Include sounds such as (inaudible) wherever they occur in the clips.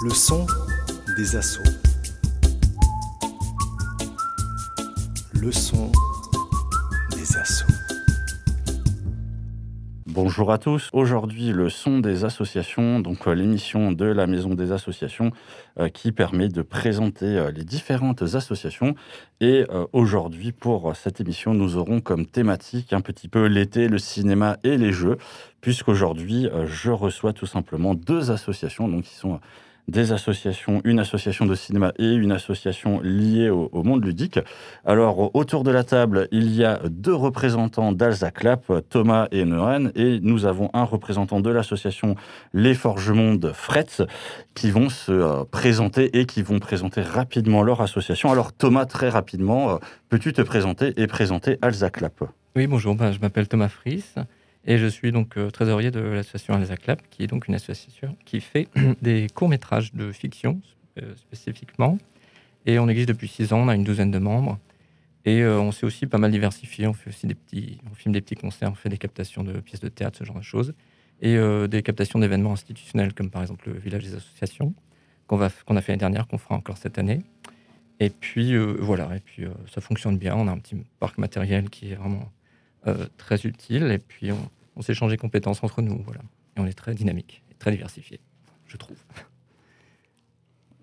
Le son des assauts. Le son des assauts. Bonjour à tous. Aujourd'hui, le son des associations, donc euh, l'émission de la Maison des associations euh, qui permet de présenter euh, les différentes associations. Et aujourd'hui, pour cette émission, nous aurons comme thématique un petit peu l'été, le cinéma et les jeux, puisqu'aujourd'hui, je reçois tout simplement deux associations donc, qui sont des associations, une association de cinéma et une association liée au, monde ludique. Alors, autour de la table, il y a deux représentants d'Alzaclap, Thomas et Noan, et nous avons un représentant de l'association Les Forgemondes Fretz, qui vont se euh, présenter et qui vont présenter rapidement leur association. Alors, Thomas, très rapidement, euh, peux-tu te présenter et présenter Alzaclap Oui, bonjour, ben, je m'appelle Thomas Fries. Et je suis donc euh, trésorier de l'association Alzaclap, qui est donc une association qui fait (clears throat) des courts-métrages de fiction euh, spécifiquement. Et on existe depuis six ans, on a une douzaine de membres. Et euh, on s'est aussi pas mal diversifié. On fait aussi des petits, on filme des petits concerts, on fait des captations de pièces de théâtre, ce genre de choses, et des captations d'événements institutionnels, comme par exemple le village des associations qu'on a fait l'année dernière, qu'on fera encore cette année. Et puis voilà, et puis ça fonctionne bien. On a un petit parc matériel qui est vraiment très utile. Et puis on, on s'est changé compétences entre nous, voilà. Et on est très dynamique, très diversifié, je trouve. (laughs)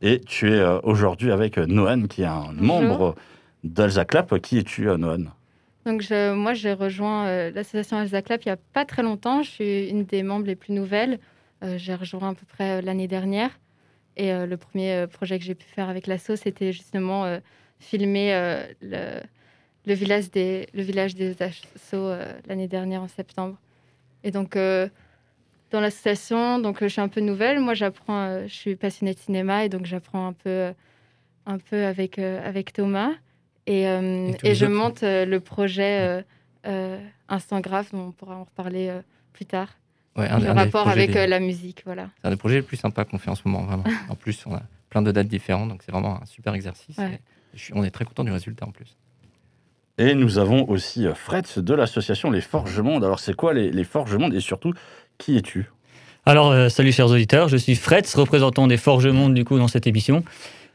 Et tu es euh, aujourd'hui avec euh, Noan, qui est un membre d'Alzaclap. Qui es-tu, euh, Noan? Donc moi, j'ai rejoint l'association Alzaclap il n'y a pas très longtemps. Je suis une des membres les plus nouvelles. j'ai rejoint à peu près l'année dernière. Et le premier projet que j'ai pu faire avec l'asso, c'était justement filmer le, le, village des, le village des assos l'année dernière en septembre. Et donc, euh, dans l'association, donc euh, je suis un peu nouvelle. Moi, j'apprends, euh, je suis passionnée de cinéma et donc j'apprends un peu, un peu avec, avec Thomas. Et, et, je monte le projet Instant Graph, dont on pourra en reparler plus tard. Ouais, un, le rapport avec la musique, voilà. C'est un des projets les plus sympas qu'on fait en ce moment, vraiment. (laughs) en plus, on a plein de dates différentes, donc c'est vraiment un super exercice. on est très content du résultat en plus. Et nous avons aussi euh, Fretz de l'association Les Forges Monde. Alors, c'est quoi les, les Forges Monde et surtout, qui es-tu? Alors, euh, salut chers auditeurs, je suis Fretz, représentant des Forges Monde du coup dans cette émission.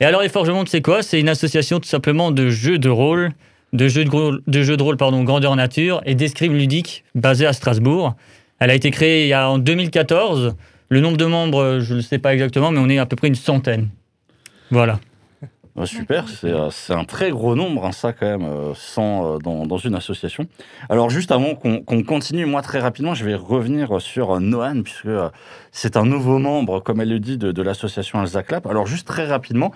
Et alors, les Forges Monde, c'est quoi? C'est une association tout simplement de jeux de rôle, de jeux de, de, jeux de rôle pardon, grandeur nature et d'escrime ludique basée à Strasbourg. Elle a été créée en 2014. Le nombre de membres, je ne sais pas exactement, mais on est à peu près une centaine. Voilà super, euh, c'est un très gros nombre, hein, ça quand même, euh, sans, euh, dans, une association. Alors juste avant qu'on continue, moi très rapidement, je vais revenir sur Noan, puisque c'est un nouveau membre, comme elle le dit, de, l'association Alzaclap. Alors juste très rapidement,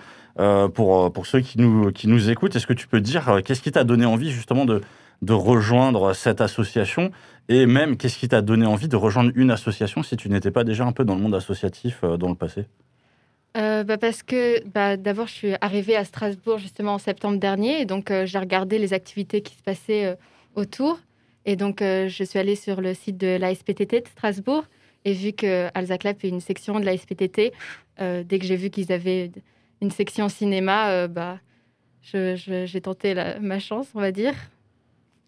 pour, pour ceux qui nous, qui nous écoutent, est-ce que tu peux dire qu'est-ce qui t'a donné envie justement de, de rejoindre cette association? Et même qu'est-ce qui t'a donné envie de rejoindre une association si tu n'étais pas déjà un peu dans le monde associatif dans le passé? Euh, bah Parce que bah, d'abord, je suis arrivée à Strasbourg justement en septembre dernier. Et donc, euh, j'ai regardé les activités qui se passaient euh, autour. Et donc, je suis allée sur le site de la SPTT de Strasbourg. Et vu que Alzaclap est une section de la SPTT, dès que j'ai vu qu'ils avaient une section cinéma, bah, j'ai tenté ma chance, on va dire.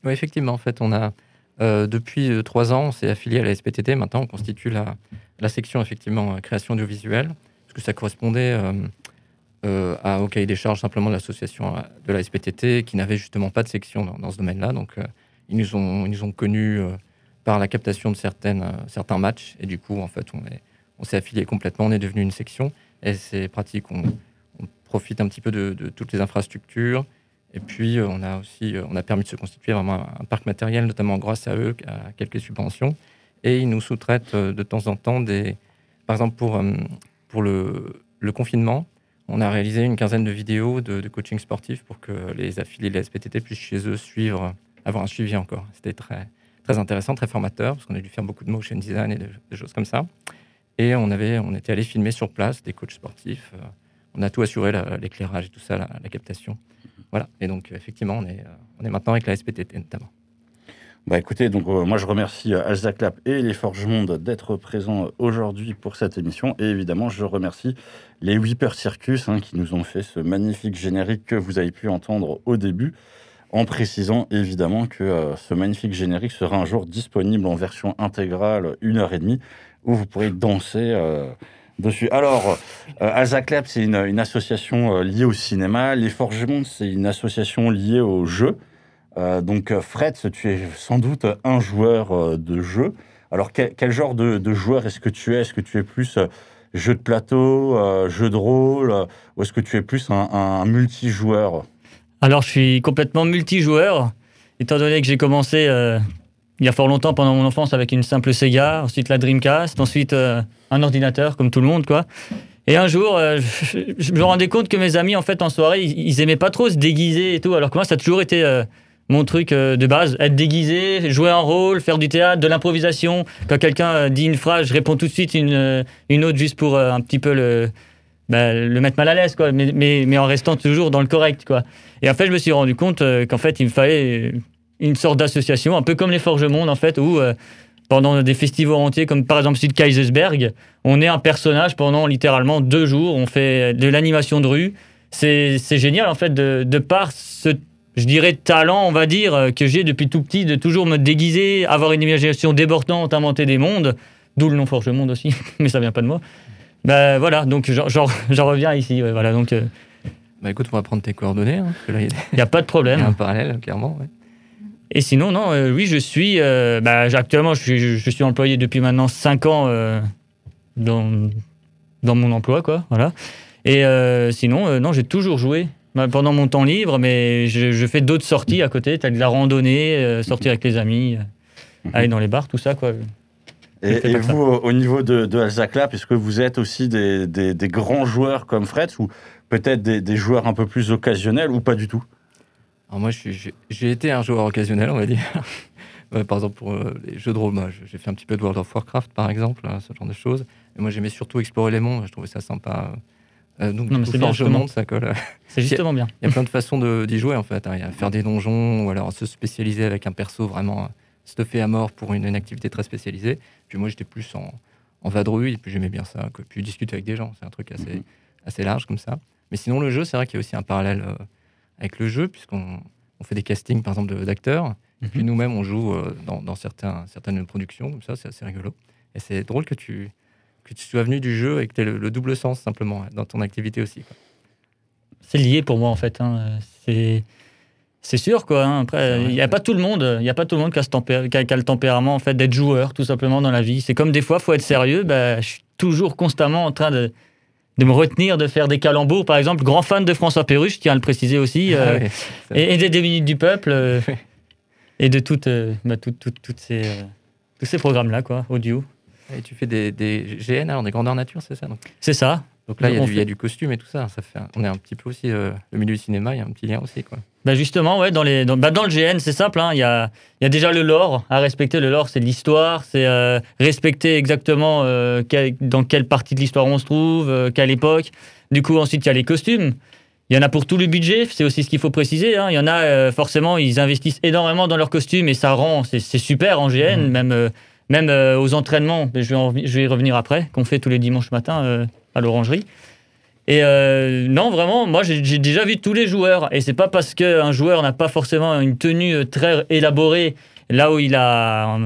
Oui, effectivement. En fait, on a, depuis trois ans, on s'est affilié à la SPTT. Maintenant, on constitue la, la section, effectivement, création audiovisuelle ça correspondait euh, euh, au cahier des charges simplement de l'association euh, de la SPTT qui n'avait justement pas de section dans, ce domaine-là. Donc, ils, nous ont, ils nous ont connus par la captation de certaines, certains matchs. Et du coup, en fait, on, est, on s'est affilié complètement, on est devenu une section. Et c'est pratique, on, profite un petit peu de, toutes les infrastructures. Et puis, on a aussi on a permis de se constituer vraiment un, parc matériel, notamment grâce à eux, à quelques subventions. Et ils nous sous-traitent de temps en temps des. Par exemple, pour, pour le, confinement, on a réalisé une quinzaine de vidéos de, coaching sportif pour que les affiliés de la SPTT puissent chez eux suivre, avoir un suivi encore. C'était très, très intéressant, très formateur, parce qu'on a dû faire beaucoup de motion design et des choses comme ça. Et on, avait, on était allé filmer sur place des coachs sportifs. Euh, on a tout assuré, l'éclairage et tout ça, la, la, captation. Voilà. Et donc, effectivement, on est, euh, on est maintenant avec la SPTT notamment. Bah écoutez, donc euh, moi je remercie euh, Alzaclap et les Forges Monde d'être présents aujourd'hui pour cette émission. Et évidemment, je remercie les Whipper Circus hein, qui nous ont fait ce magnifique générique que vous avez pu entendre au début, en précisant évidemment que euh, ce magnifique générique sera un jour disponible en version intégrale, une heure et demie, où vous pourrez danser dessus. Alors, euh, Alzaclap, c'est une, une association euh, liée au cinéma. Les Forgements, c'est une association liée au jeu. Euh, donc, euh, Fred, tu es sans doute un joueur euh, de jeu. Alors, quel, genre de, joueur est-ce que tu es? Est-ce que tu es plus jeu de plateau, jeu de rôle, ou est-ce que tu es plus un, multijoueur? Alors, je suis complètement multijoueur, étant donné que j'ai commencé il y a fort longtemps pendant mon enfance avec une simple Sega, ensuite la Dreamcast, ensuite un ordinateur, comme tout le monde, quoi. Et un jour, je, me rendais compte que mes amis, en fait, en soirée, ils, ils aimaient pas trop se déguiser et tout, alors que moi, ça a toujours été mon truc euh, de base, être déguisé, jouer un rôle, faire du théâtre, de l'improvisation. Quand quelqu'un euh, dit une phrase, je réponds tout de suite une, euh, une autre juste pour un petit peu le, bah, le mettre mal à l'aise, quoi, mais, mais, en restant toujours dans le correct, quoi. Et en fait, je me suis rendu compte qu'en fait, il me fallait une sorte d'association, un peu comme les Forges Monde, en fait, où pendant des festivals entiers, comme par exemple celui de Kaisersberg, on est un personnage pendant littéralement deux jours, on fait de l'animation de rue. C'est c'est génial, en fait, de, de par ce, je dirais, talent, on va dire, euh, que j'ai depuis tout petit, de toujours me déguiser, avoir une imagination débordante, inventer des mondes, d'où le nom Forge Monde aussi, (laughs) mais ça vient pas de moi. Ben voilà, donc (laughs) j'en- reviens ici, ouais, voilà, donc il Bah écoute, on va prendre tes coordonnées. Hein, il y a- n'y a pas de (laughs) il y problème. a un parallèle, clairement. ouais. Et sinon, non, euh, oui, je suis. euh, bah, actuellement, je suis, je suis employé depuis maintenant 5 ans euh, dans, dans mon emploi, quoi. Voilà. Et euh, sinon, euh, non, j'ai toujours joué pendant mon temps libre, mais je, je fais d'autres sorties à côté. T'as de la randonnée, euh, sortir avec les amis, euh, aller dans les bars, tout ça, quoi. Et, ça. vous, au au niveau de, de Alzaclap, est-ce que vous êtes aussi des, des- des grands joueurs comme Fred ou peut-être des, des joueurs un peu plus occasionnels ou pas du tout? Alors moi, j'ai été un joueur occasionnel, on va dire. (laughs) Par exemple, pour euh, les jeux de rôle, j'ai fait un petit peu de World of Warcraft, par exemple, hein, ce genre de choses. Et moi, j'aimais surtout explorer les mondes, je trouvais ça sympa. Euh, donc, Non, du coup, bien, ça colle. (laughs) C'est justement bien. Il y a plein de façons d'y jouer, en fait. hein. Il y a faire des donjons, ou alors se spécialiser avec un perso vraiment euh, stuffé à mort pour une, une activité très spécialisée. Puis moi, j'étais plus en, en vadrouille, et puis j'aimais bien ça. quoi. Puis discuter avec des gens, c'est un truc assez, Mhm. assez large comme ça. Mais sinon, le jeu, c'est vrai qu'il y a aussi un parallèle euh, avec le jeu, puisqu'on on fait des castings, par exemple, d'acteurs. Et puis Mhm. nous-mêmes, on joue euh, dans, dans certains, certaines productions, comme ça, c'est assez rigolo. Et c'est drôle que tu, que tu sois venu du jeu et que tu aies le, le double sens, simplement, dans ton activité aussi. C'est lié pour moi en fait. hein. C'est c'est sûr quoi. hein. Après, il n'y a pas tout le monde. Il y a pas tout le monde qui a, ce tempé- qui a- qui a le tempérament en fait d'être joueur tout simplement dans la vie. C'est comme des fois, faut être sérieux. Bah, je suis toujours constamment en train de de me retenir de faire des calembours. Par exemple, grand fan de François Perruche, je tiens à le préciser aussi, euh, Ah c'est- et, et des, des minutes du peuple euh, Oui. et de toutes euh, bah, toutes ces euh, tous ces programmes là quoi, audio. Et tu fais des, des GN, alors des grandeurs nature, c'est ça C'est ça. donc là, il y, a du- il y a fait- du costume et tout ça. ça fait un- on est un petit peu aussi. euh, le milieu du cinéma, il y a un petit lien aussi. Quoi. Bah justement, ouais, dans, les, dans, bah dans le GN, c'est simple. hein, Il y, a, il y a déjà le lore à respecter. Le lore, c'est l'histoire. C'est euh, respecter exactement euh, quel- dans quelle partie de l'histoire on se trouve, quelle époque. Du coup, ensuite, il y a les costumes. Il y en a pour tout le budget. C'est aussi ce qu'il faut préciser. hein. Il y en a, forcément, ils investissent énormément dans leurs costumes et ça rend, c'est super en GN, Mhm. même, même euh, aux entraînements. Mais je, vais en- je vais y revenir après, qu'on fait tous les dimanches matins euh, à l'orangerie. Et euh, non, vraiment, moi j'ai déjà vu tous les joueurs. Et c'est pas parce qu'un joueur n'a pas forcément une tenue très élaborée, là où il a,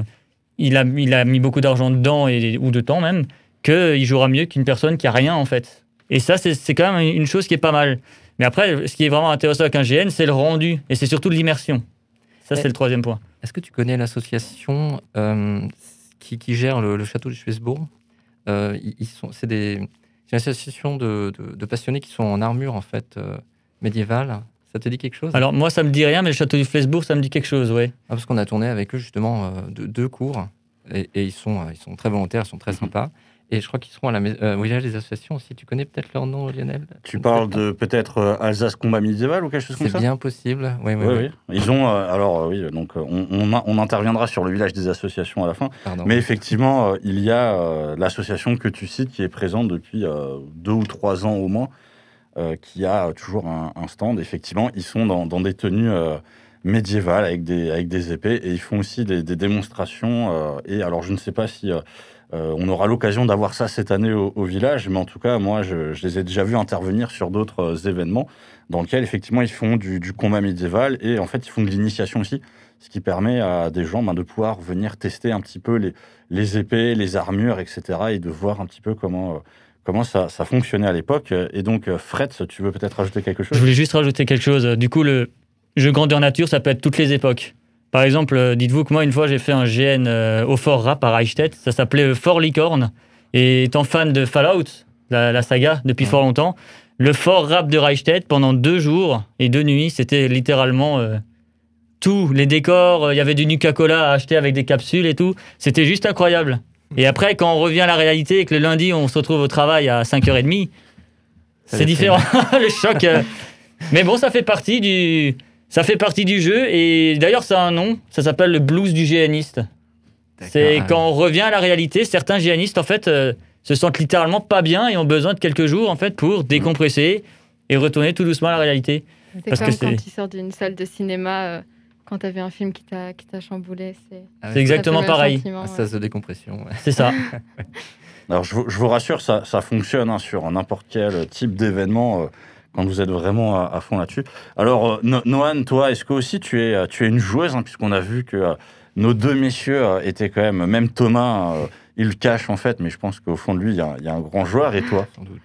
il a, il a mis beaucoup d'argent dedans, et, ou de temps même, qu'il jouera mieux qu'une personne qui a rien en fait. Et ça, c'est quand même une chose qui est pas mal. Mais après, ce qui est vraiment intéressant avec un GN, c'est le rendu. Et c'est surtout l'immersion. Ça, c'est le troisième point. Est-ce que tu connais l'association euh, qui, qui gère le, le château de Schwesbourg Euh, ils, ils sont, c'est des, c'est une association de, de- de passionnés qui sont en armure en fait euh, médiévale. Ça te dit quelque chose? Alors, moi, ça me dit rien, mais le château du Flesbourg, ça me dit quelque chose, ouais. Ah, parce qu'on a tourné avec eux justement de- deux cours et, et ils, sont, ils sont très volontaires, ils sont très sympas. Et je crois qu'ils seront à la mais- euh, au village des associations aussi. Tu connais peut-être leur nom, Lionel? Tu parles de peut-être euh, Alsace combat médiéval ou quelque chose comme C'est ça? bien possible. Oui, oui, Oui, oui. oui. Ils ont euh, alors euh, oui donc on, on, a- on interviendra sur le village des associations à la fin. Pardon. Mais effectivement, il y a l'association que tu cites qui est présente depuis deux ou trois ans au moins, qui a toujours un, un stand. Effectivement, ils sont dans, dans des tenues médiévales avec des, avec des épées et ils font aussi des, des démonstrations. et alors, je ne sais pas si euh, on aura l'occasion d'avoir ça cette année au, village, mais en tout cas, moi, je, je les ai déjà vus intervenir sur d'autres euh, événements dans lesquels, effectivement, ils font du, combat médiéval et en fait, ils font de l'initiation aussi, ce qui permet à des gens ben, de pouvoir venir tester un petit peu les, épées, les armures, etc. et de voir un petit peu comment, euh, comment ça, ça fonctionnait à l'époque. Et donc, Fred, tu veux peut-être rajouter quelque Je chose voulais juste rajouter quelque chose. Du coup, le jeu grandeur nature, ça peut être toutes les époques. Par exemple, euh, dites-vous que moi, une fois, j'ai fait un GN euh, au Fort Rap à Reichstedt. Ça s'appelait euh, Fort Licorne. Et étant fan de Fallout, la, la saga, depuis Ouais. fort longtemps, le Fort Rap de Reichstedt, pendant deux jours et deux nuits, c'était littéralement euh, tout. Les décors, euh, il y avait du Nuka-Cola à acheter avec des capsules et tout. C'était juste incroyable. Et après, quand on revient à la réalité et que le lundi, on se retrouve au travail à 5h30, Ça c'est différent. (laughs) le choc. euh. Mais bon, ça fait partie du, ça fait partie du jeu. Et d'ailleurs, ça a un nom. Ça s'appelle le blues du géaniste. C'est quand on revient à la réalité, certains géanistes, en fait, euh, se sentent littéralement pas bien et ont besoin de quelques jours, en fait, pour décompresser et retourner tout doucement à la réalité. C'est Parce que comme quand c'est- tu sors d'une salle de cinéma, euh, quand tu as vu un film qui t'a qui t'a chamboulé. C'est Ah ouais, exactement ça pareil. Un ouais. décompression. ouais. C'est ça. (laughs) Alors, je vous, je vous rassure, ça, ça fonctionne hein, sur n'importe quel type d'événement euh, quand vous êtes vraiment à, à fond là-dessus. Alors, euh, No- Noan, toi, est-ce que aussi tu es, euh, tu es une joueuse, hein, puisqu'on a vu que euh, nos deux messieurs euh, étaient quand même, même Thomas, euh, il le cache en fait, mais je pense qu'au fond de lui, il y, a- il y a un grand joueur. Et toi? Sans doute.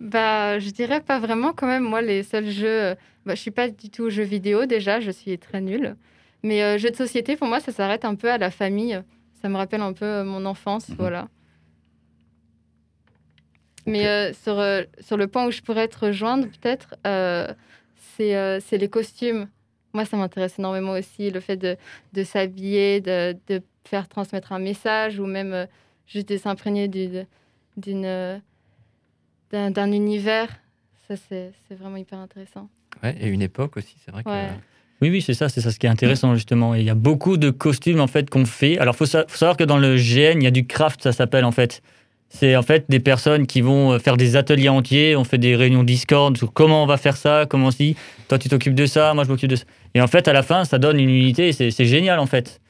Bah, je dirais pas vraiment quand même. Moi, les seuls jeux, bah, je suis pas du tout jeux vidéo déjà, je suis très nulle. Mais euh, jeux de société, pour moi, ça s'arrête un peu à la famille. Ça me rappelle un peu mon enfance, Mhm. voilà. Mais euh, sur, euh, sur le point où je pourrais te rejoindre, peut-être, euh, c'est euh, c'est les costumes. Moi, ça m'intéresse énormément aussi, le fait de, de s'habiller, de, de faire transmettre un message ou même euh, juste de s'imprégner du- d'une d'un d'un univers. Ça, c'est c'est vraiment hyper intéressant. Ouais, et une époque aussi, c'est vrai que. Ouais. Oui, oui, c'est ça, c'est ça ce qui est intéressant justement. Et il y a beaucoup de costumes en fait qu'on fait. Alors, faut, sa- faut savoir que dans le GN, il y a du craft, ça s'appelle en fait. C'est en fait des personnes qui vont euh, faire des ateliers entiers. On fait des réunions Discord sur comment on va faire ça, comment si. Toi, tu t'occupes de ça, moi, je m'occupe de ça. Et en fait, à la fin, ça donne une unité. C'est génial en fait.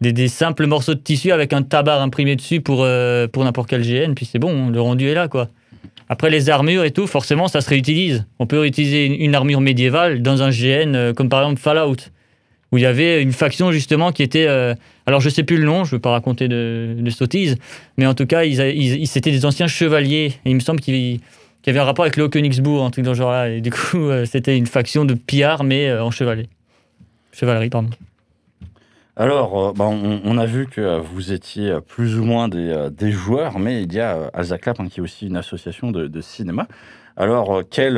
Des, des simples morceaux de tissu avec un tabac imprimé dessus pour, euh, pour n'importe quel GN. Puis c'est bon, le rendu est là quoi. Après, les armures et tout, forcément, ça se réutilise. On peut réutiliser une, une armure médiévale dans un GN, euh, comme par exemple Fallout, où il y avait une faction justement qui était. euh, alors, je sais plus le nom, je ne veux pas raconter de, de sottises, mais en tout cas, ils, c'était des anciens chevaliers. Et il me semble qu'il y avait un rapport avec le Haut-Königsbourg, un truc dans ce genre-là. Et du coup, euh, c'était une faction de pillards, mais euh, en chevalet. Chevalerie, pardon. Alors, bah, on, a vu que vous étiez plus ou moins des, joueurs, mais il y a euh, Alza Clap, hein, qui est aussi une association de, de cinéma. Alors, quel,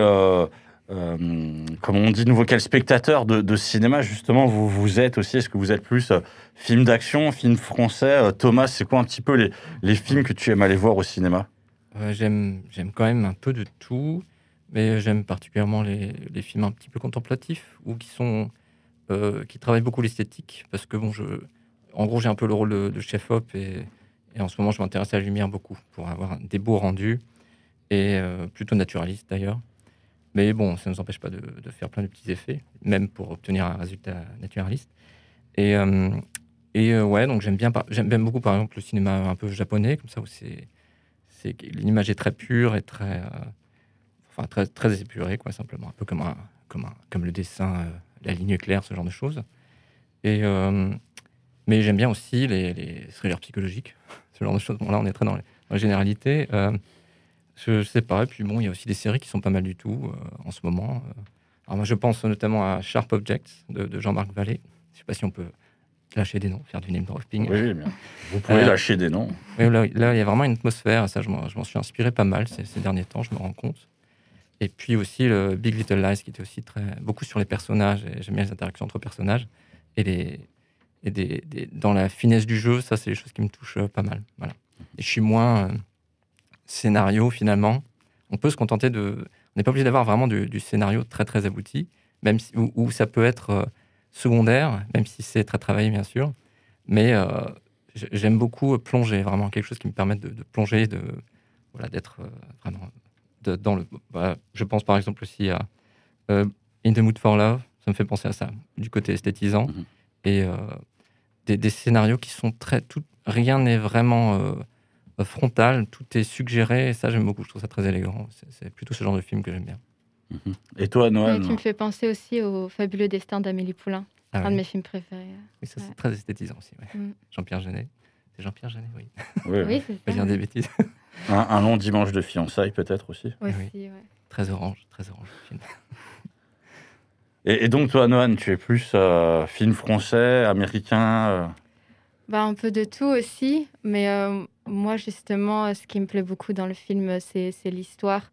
euh, comment on dit nouveau, quel spectateur de, cinéma, justement, vous, vous êtes aussi Est-ce que vous êtes plus euh, film d'action, film français Euh, Thomas, c'est quoi un petit peu les, les films que tu aimes aller voir au cinéma? J'aime, j'aime quand même un peu de tout, mais j'aime particulièrement les, les films un petit peu contemplatifs ou qui sont qui travaillent beaucoup l'esthétique parce que bon, je, en gros, j'ai un peu le rôle de, chef op et, et en ce moment, je m'intéresse à la lumière beaucoup pour avoir des beaux rendus et plutôt naturaliste d'ailleurs. Mais bon, ça ne nous empêche pas de, faire plein de petits effets, même pour obtenir un résultat naturaliste. Et, euh, et euh, ouais, donc j'aime bien, j'aime beaucoup par exemple le cinéma un peu japonais, comme ça où c'est l'image est très pure et très, euh, enfin très, très épurée, quoi, simplement, un peu comme, un, comme, un, comme le dessin, euh, la ligne claire, ce genre de choses. Et, mais j'aime bien aussi les, les thrillers psychologiques, (laughs) ce genre de choses. Bon, là, on est très dans les, dans les généralités. Je, je sais pas. Et puis bon, il y a aussi des séries qui sont pas mal du tout euh, en ce moment. Euh, Alors moi, je pense notamment à Sharp Objects de, de Jean-Marc Vallée. Je sais pas si on peut lâcher des noms, faire du name dropping. Oui, bien. Vous pouvez Euh, lâcher des noms. Oui, là, là, il y a vraiment une atmosphère. Ça, je m'en je m'en suis inspiré pas mal ces, ces derniers temps, je me rends compte. Et puis aussi le Big Little Lies, qui était aussi très beaucoup sur les personnages. et J'aime bien les interactions entre personnages et les et des, des- dans la finesse du jeu. Ça, c'est des choses qui me touchent pas mal. Voilà. Et je suis moins scénario finalement. On peut se contenter de. On n'est pas obligé d'avoir vraiment du, du scénario très très abouti, même si, où ça peut être euh, secondaire, même si c'est très travaillé bien sûr. Mais euh, j'ai- j'aime beaucoup euh, plonger, vraiment quelque chose qui me permette de, de plonger, de voilà, d'être euh, vraiment de- dans le. voilà. je pense par exemple aussi à euh, In the Mood for Love, ça me fait penser à ça, du côté esthétisant, Mhm. et des, des scénarios qui sont très, tout, rien n'est vraiment frontal, tout est suggéré, et ça j'aime beaucoup, je trouve ça très élégant. C'est- plutôt ce genre de film que j'aime bien. Et toi, Ouais, Noël qui me fait penser aussi au fabuleux destin d'Amélie Poulain, Ah un oui. de mes films préférés. Oui, ça c'est ouais. très esthétisant aussi. ouais. Mm. Jean-Pierre Jeunet. C'est Jean-Pierre Jeunet, oui. Oui, Oui, c'est Pas dire des bêtises. (laughs) Un, un long dimanche de fiançailles, peut-être aussi. Aussi, oui. ouais. Très orange, très orange. le film. Et, et donc, toi, Noan, tu es plus euh, film français, américain euh, Bah, un peu de tout aussi, mais euh, moi, justement, ce qui me plaît beaucoup dans le film, c'est l'histoire.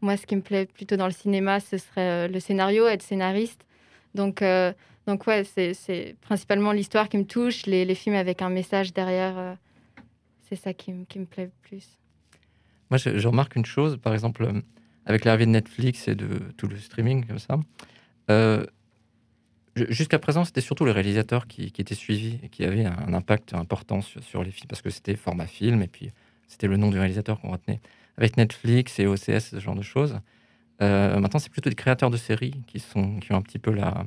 Moi, ce qui me plaît plutôt dans le cinéma, ce serait euh, le scénario, être scénariste. Donc, euh, donc ouais, c'est- principalement l'histoire qui me touche, les, les films avec un message derrière. euh, c'est ça qui, me- qui me plaît le plus. Moi, je, remarque une chose, par exemple, avec l'arrivée de Netflix et de tout le streaming comme ça. Jusqu'à présent, c'était surtout les réalisateurs qui, qui étaient suivis et qui avaient un, impact important sur, les films, parce que c'était format film et puis c'était le nom du réalisateur qu'on retenait. Avec Netflix et OCS, ce genre de choses, euh, maintenant, c'est plutôt des créateurs de séries qui, sont, qui, ont un petit peu la,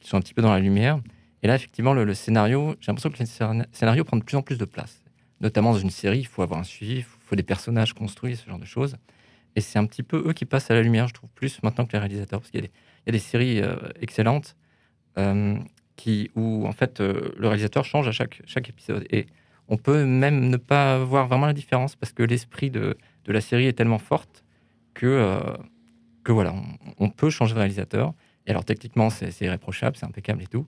qui sont un petit peu dans la lumière. Et là, effectivement, le, scénario, j'ai l'impression que le scénar- scénario prend de plus en plus de place. Notamment dans une série, il faut avoir un suivi, il faut, des personnages construits, ce genre de choses. Et c'est un petit peu eux qui passent à la lumière, je trouve, plus maintenant que les réalisateurs. Parce qu'il y, a des- séries euh, excellentes qui, où, en fait, euh, le réalisateur change à chaque, chaque épisode. Et on peut même ne pas voir vraiment la différence parce que l'esprit de, de la série est tellement forte que, euh, que voilà, on, on peut changer de réalisateur. Et alors, techniquement, c'est irréprochable, c'est impeccable et tout.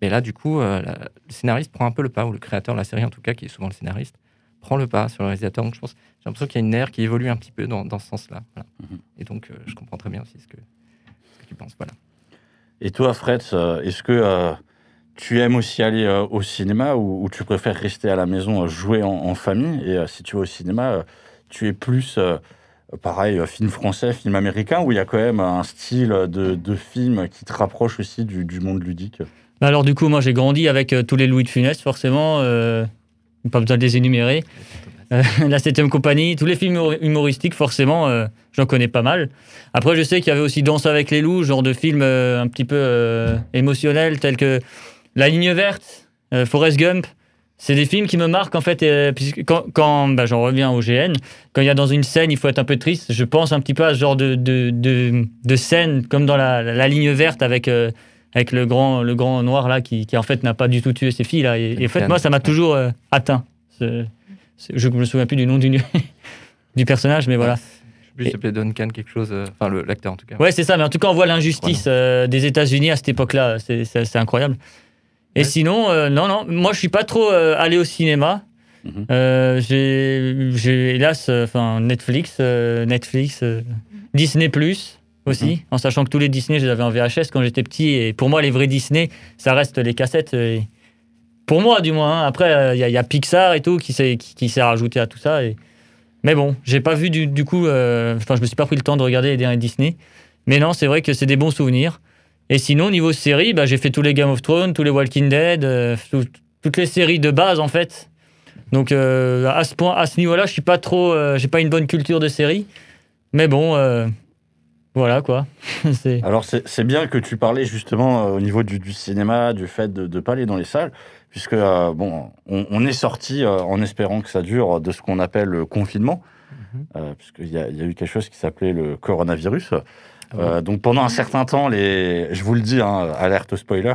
Mais là, du coup, euh, la- le scénariste prend un peu le pas, ou le créateur de la série, en tout cas, qui est souvent le scénariste, prend le pas sur le réalisateur. Donc, je pense, j'ai l'impression qu'il y a une ère qui évolue un petit peu dans, dans ce sens-là. Voilà. Mhm. Et donc, euh, je comprends très bien aussi ce que, ce que tu penses. Voilà. Et toi, Fred, euh, est-ce que euh, tu aimes aussi aller euh, au cinéma ou, ou tu préfères rester à la maison, jouer en, en famille? Et si tu vas au cinéma, tu es plus, pareil, film français, film américain, ou il y a quand même un style de, de film qui te rapproche aussi du, du monde ludique? Alors du coup, moi j'ai grandi avec euh, tous les Louis de Funès, forcément. euh, pas besoin de les énumérer. Euh, la 7 compagnie, tous les films humor- humoristiques, forcément, euh, j'en connais pas mal. Après, je sais qu'il y avait aussi Danse avec les loups, genre de film euh, un petit peu émotionnel, tel que La ligne verte, Forrest Gump. C'est des films qui me marquent, en fait, puisque quand, quand bah, j'en reviens au GN, quand il y a dans une scène, il faut être un peu triste, je pense un petit peu à ce genre de, de, de, de scène, comme dans la, la ligne verte avec... euh, avec le grand, le grand noir là qui, qui en fait n'a pas du tout tué ses filles là. Et, et en fait, moi, ça m'a toujours euh, atteint. Ce- je me souviens plus du nom du, (laughs) du personnage, mais voilà. Je sais plus, il s'appelait Duncan quelque chose. euh, Enfin, l'acteur en tout cas. Ouais, c'est ça. Mais en tout cas, on voit l'injustice euh, des États-Unis à cette époque-là. C'est- incroyable. Et Ouais. sinon, euh, non, non, moi, je suis pas trop euh, allé au cinéma. Mhm. Euh, J'ai hélas, euh, enfin Netflix, euh, Netflix, euh, Disney Plus aussi, en sachant que tous les Disney, je les avais en VHS quand j'étais petit. Et pour moi, les vrais Disney, ça reste les cassettes. et- Pour moi, du moins. hein. Après, il y, a- y a Pixar et tout qui s'est rajouté à tout ça. Mais bon, j'ai pas vu du, coup. euh, Enfin, je me suis pas pris le temps de regarder les derniers Disney. Mais non, c'est vrai que c'est des bons souvenirs. Et sinon, niveau série, bah, j'ai fait tous les Game of Thrones, tous les Walking Dead, euh, tout- toutes les séries de base en fait. Donc euh, à ce point, à ce niveau-là, je suis pas trop, euh, j'ai pas une bonne culture de série. Mais bon, euh, voilà quoi. (laughs) Alors, c'est bien que tu parlais justement euh, au niveau du, du cinéma, du fait de ne pas aller dans les salles, puisque, euh, bon, on, on est sorti euh, en espérant que ça dure de ce qu'on appelle le confinement, Mhm. euh, puisqu'il y, a- il y a eu quelque chose qui s'appelait le coronavirus. Ah. Euh, donc pendant un certain temps, les, je vous le dis, hein, alerte spoiler,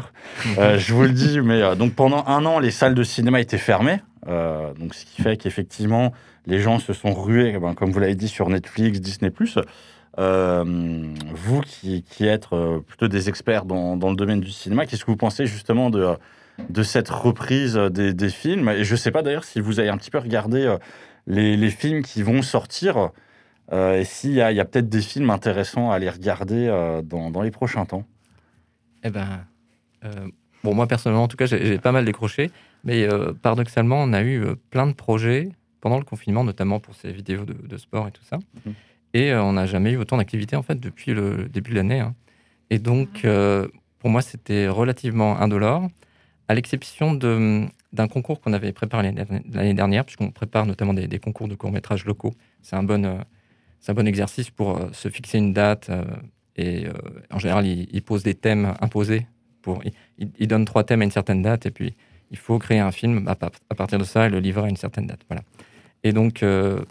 euh, (laughs) je vous le dis, mais euh, donc pendant un an, les salles de cinéma étaient fermées, donc ce qui fait qu'effectivement, les gens se sont rués, eh ben, comme vous l'avez dit, sur Netflix, Disney+. Vous qui, qui êtes plutôt des experts dans, dans le domaine du cinéma, qu'est-ce que vous pensez justement de, de cette reprise des, des films Et je ne sais pas d'ailleurs si vous avez un petit peu regardé euh, les, les films qui vont sortir euh, et s'il y a, il y a peut-être des films intéressants à aller regarder euh, dans, dans les prochains temps. Eh ben, euh, bon, moi personnellement, en tout cas, j'ai pas mal décroché, mais paradoxalement, on a eu plein de projets pendant le confinement, notamment pour ces vidéos de, de sport et tout ça. Mhm. Et on n'a jamais eu autant d'activité en fait depuis le début de l'année. hein. Et donc, pour moi, c'était relativement indolore, à l'exception d'un concours qu'on avait préparé l'année dernière- puisqu'on prépare notamment des, concours de courts-métrages locaux. C'est un bon, euh, un bon exercice pour euh, se fixer une date. euh, et en général, il, il pose des thèmes imposés. Pour, il, il- il donne trois thèmes à une certaine date, et puis il faut créer un film à, pa- à partir de ça et le livrer à une certaine date. Voilà. Et donc,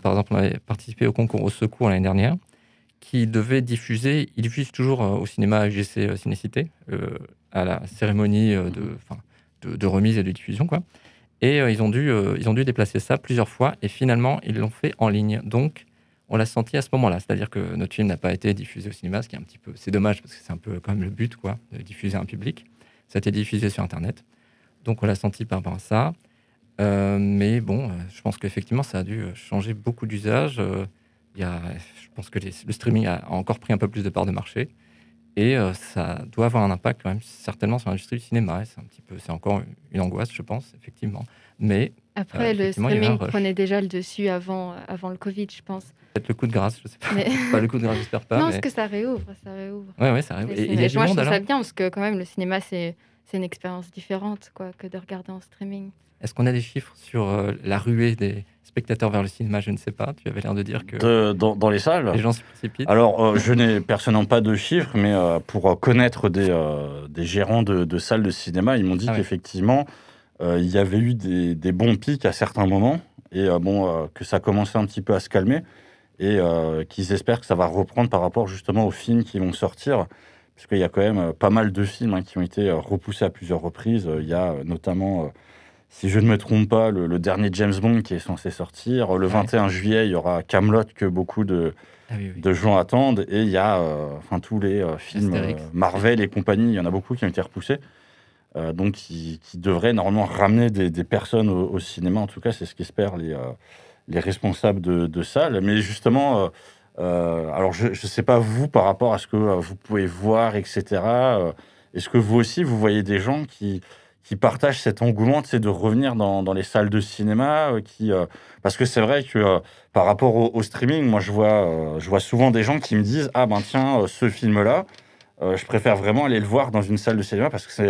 par exemple, on avait participé au concours au secours l'année dernière, qui devait diffuser, il diffuse toujours au cinéma UGC Cinécité, à la cérémonie de, de, remise et de diffusion. Quoi. Et euh, ils, ont dû, euh, ils ont dû déplacer ça plusieurs fois. Et finalement, ils l'ont fait en ligne. Donc, on l'a senti à ce moment-là. C'est-à-dire que notre film n'a pas été diffusé au cinéma, ce qui est un petit peu. C'est dommage parce que c'est un peu quand même le but, quoi, de diffuser un public. Ça a été diffusé sur Internet. Donc, on l'a senti par rapport à ça. Euh, mais bon, je pense qu'effectivement, ça a dû changer beaucoup d'usages. Il y a, je pense que le streaming a encore pris un peu plus de part de marché. Et euh, ça doit avoir un impact quand même certainement sur l'industrie du cinéma. Et C'est un petit peu, c'est encore une angoisse, je pense, effectivement. Mais Après, Euh, le streaming prenait déjà le dessus avant, avant le Covid, je pense. peut-être le coup de grâce, je sais pas. Mais... (laughs) Pas le coup de grâce, j'espère pas. non, mais... parce que ça réouvre, ça réouvre. Ouais, ouais, ça. Mais Et y a du moi, je trouve alors ça bien parce que quand même, le cinéma, c'est c'est une expérience différente quoi, que de regarder en streaming. Est-ce qu'on a des chiffres sur euh, la ruée des spectateurs vers le cinéma Je ne sais pas. Tu avais l'air de dire que De- dans, dans les salles les gens s'y précipitent. Alors, euh, je n'ai personnellement pas de chiffres, mais euh, pour euh, connaître des, euh, des gérants de, de salles de cinéma, ils m'ont dit Ah qu'effectivement, il y avait eu des, des bons pics à certains moments, et bon, que ça commençait un petit peu à se calmer, et qu'ils espèrent que ça va reprendre par rapport justement aux films qui vont sortir, puisqu'il y a quand même pas mal de films hein, qui ont été repoussés à plusieurs reprises. Il y a notamment, si je ne me trompe pas, le, le dernier James Bond qui est censé sortir. Le Ouais. 21 juillet, il y aura Camelot que beaucoup de Ah oui, oui. de gens attendent et il y a euh, enfin tous les euh, films euh, Marvel et compagnie, il y en a beaucoup qui ont été repoussés. Donc qui, qui devraient normalement ramener des, des personnes au, au cinéma. En tout cas, c'est ce qu'espèrent les, les responsables de, de salles. Mais justement, euh, alors je ne sais pas vous par rapport à ce que euh, vous pouvez voir, etc. euh, Est-ce que vous aussi, vous voyez des gens qui, qui partagent cet engouement tu sais, de revenir dans, dans les salles de cinéma euh, qui, euh, Parce que c'est vrai que euh, par rapport au, au streaming, moi je vois, je vois souvent des gens qui me disent Ah ben tiens, ce film-là, je préfère vraiment aller le voir dans une salle de cinéma parce que c'est.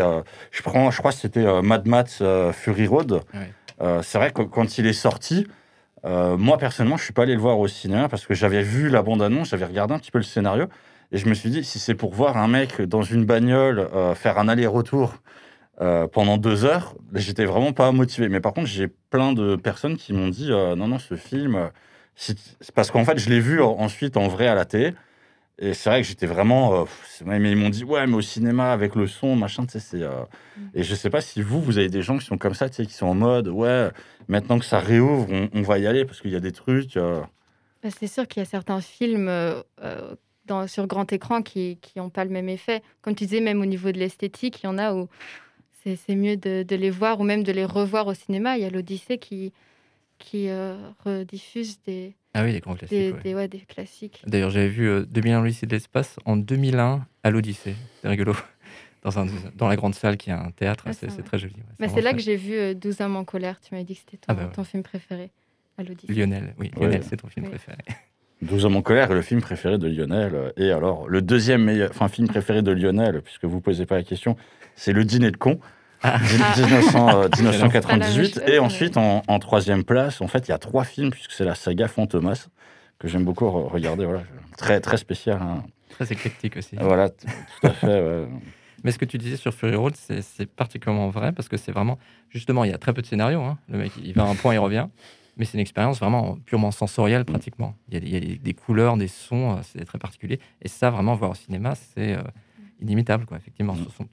je prends, je crois que c'était Mad Max Fury Road. Ouais. C'est vrai que quand il est sorti, moi personnellement, je suis pas allé le voir au cinéma parce que j'avais vu la bande-annonce, j'avais regardé un petit peu le scénario et je me suis dit si c'est pour voir un mec dans une bagnole euh, faire un aller-retour euh, pendant deux heures, j'étais vraiment pas motivé. Mais par contre, j'ai plein de personnes qui m'ont dit euh, non, non, ce film, euh, c'est parce qu'en fait, je l'ai vu en- ensuite en vrai à la télé. Et c'est vrai que j'étais vraiment. euh, mais ils m'ont dit ouais, mais au cinéma avec le son, machin, tu sais, c'est. euh, Et je sais pas si vous, vous avez des gens qui sont comme ça, tu sais, qui sont en mode ouais, maintenant que ça réouvre, on, on va y aller parce qu'il y a des trucs. Bah, C'est sûr qu'il y a certains films dans, sur grand écran qui n'ont pas le même effet. Comme tu disais, même au niveau de l'esthétique, il y en a où c'est c'est mieux de, de les voir ou même de les revoir au cinéma. Il y a l'Odyssée qui, qui euh, rediffuse des, Ah oui, les grands classiques. des, ouais. des- ouais, des classiques. D'ailleurs, j'avais vu euh, 2001 l'Odyssée de l'espace en 2001 à l'Odyssée. C'est rigolo. (laughs) Dans, un, dans la grande salle qui a un théâtre, Ah, c'est ouais. très joli. Bah, c'est là que j'ai vu euh, 12 hommes en colère. Tu m'avais dit que c'était ton, Ah bah ouais. ton film préféré à l'Odyssée. Lionel, oui, Ouais. Lionel, c'est ton film préféré. (laughs) 12 hommes en colère est le film préféré de Lionel. euh, Et alors, le deuxième meilleur, enfin, film préféré de Lionel, puisque vous posez pas la question, c'est Le Dîner de con. Ah. 1900, euh, 1998. chose, Et ensuite, en, en troisième place, en fait, il y a trois films, puisque c'est la saga Fantomas, que j'aime beaucoup re- regarder. Voilà. Très, très spécial. hein. Très éclectique aussi. Voilà, tout à fait. ouais. Mais ce que tu disais sur Fury Road, c'est c'est particulièrement vrai parce que c'est vraiment. Justement, il y a très peu de scénarios. hein. Le mec, il va à un point, il revient. Mais c'est une expérience vraiment purement sensorielle, pratiquement. Il y a, des- il y a des, des couleurs, des sons, euh, c'est très particulier. Et ça, vraiment, voir au cinéma, c'est euh, inimitable, quoi, effectivement. Mm.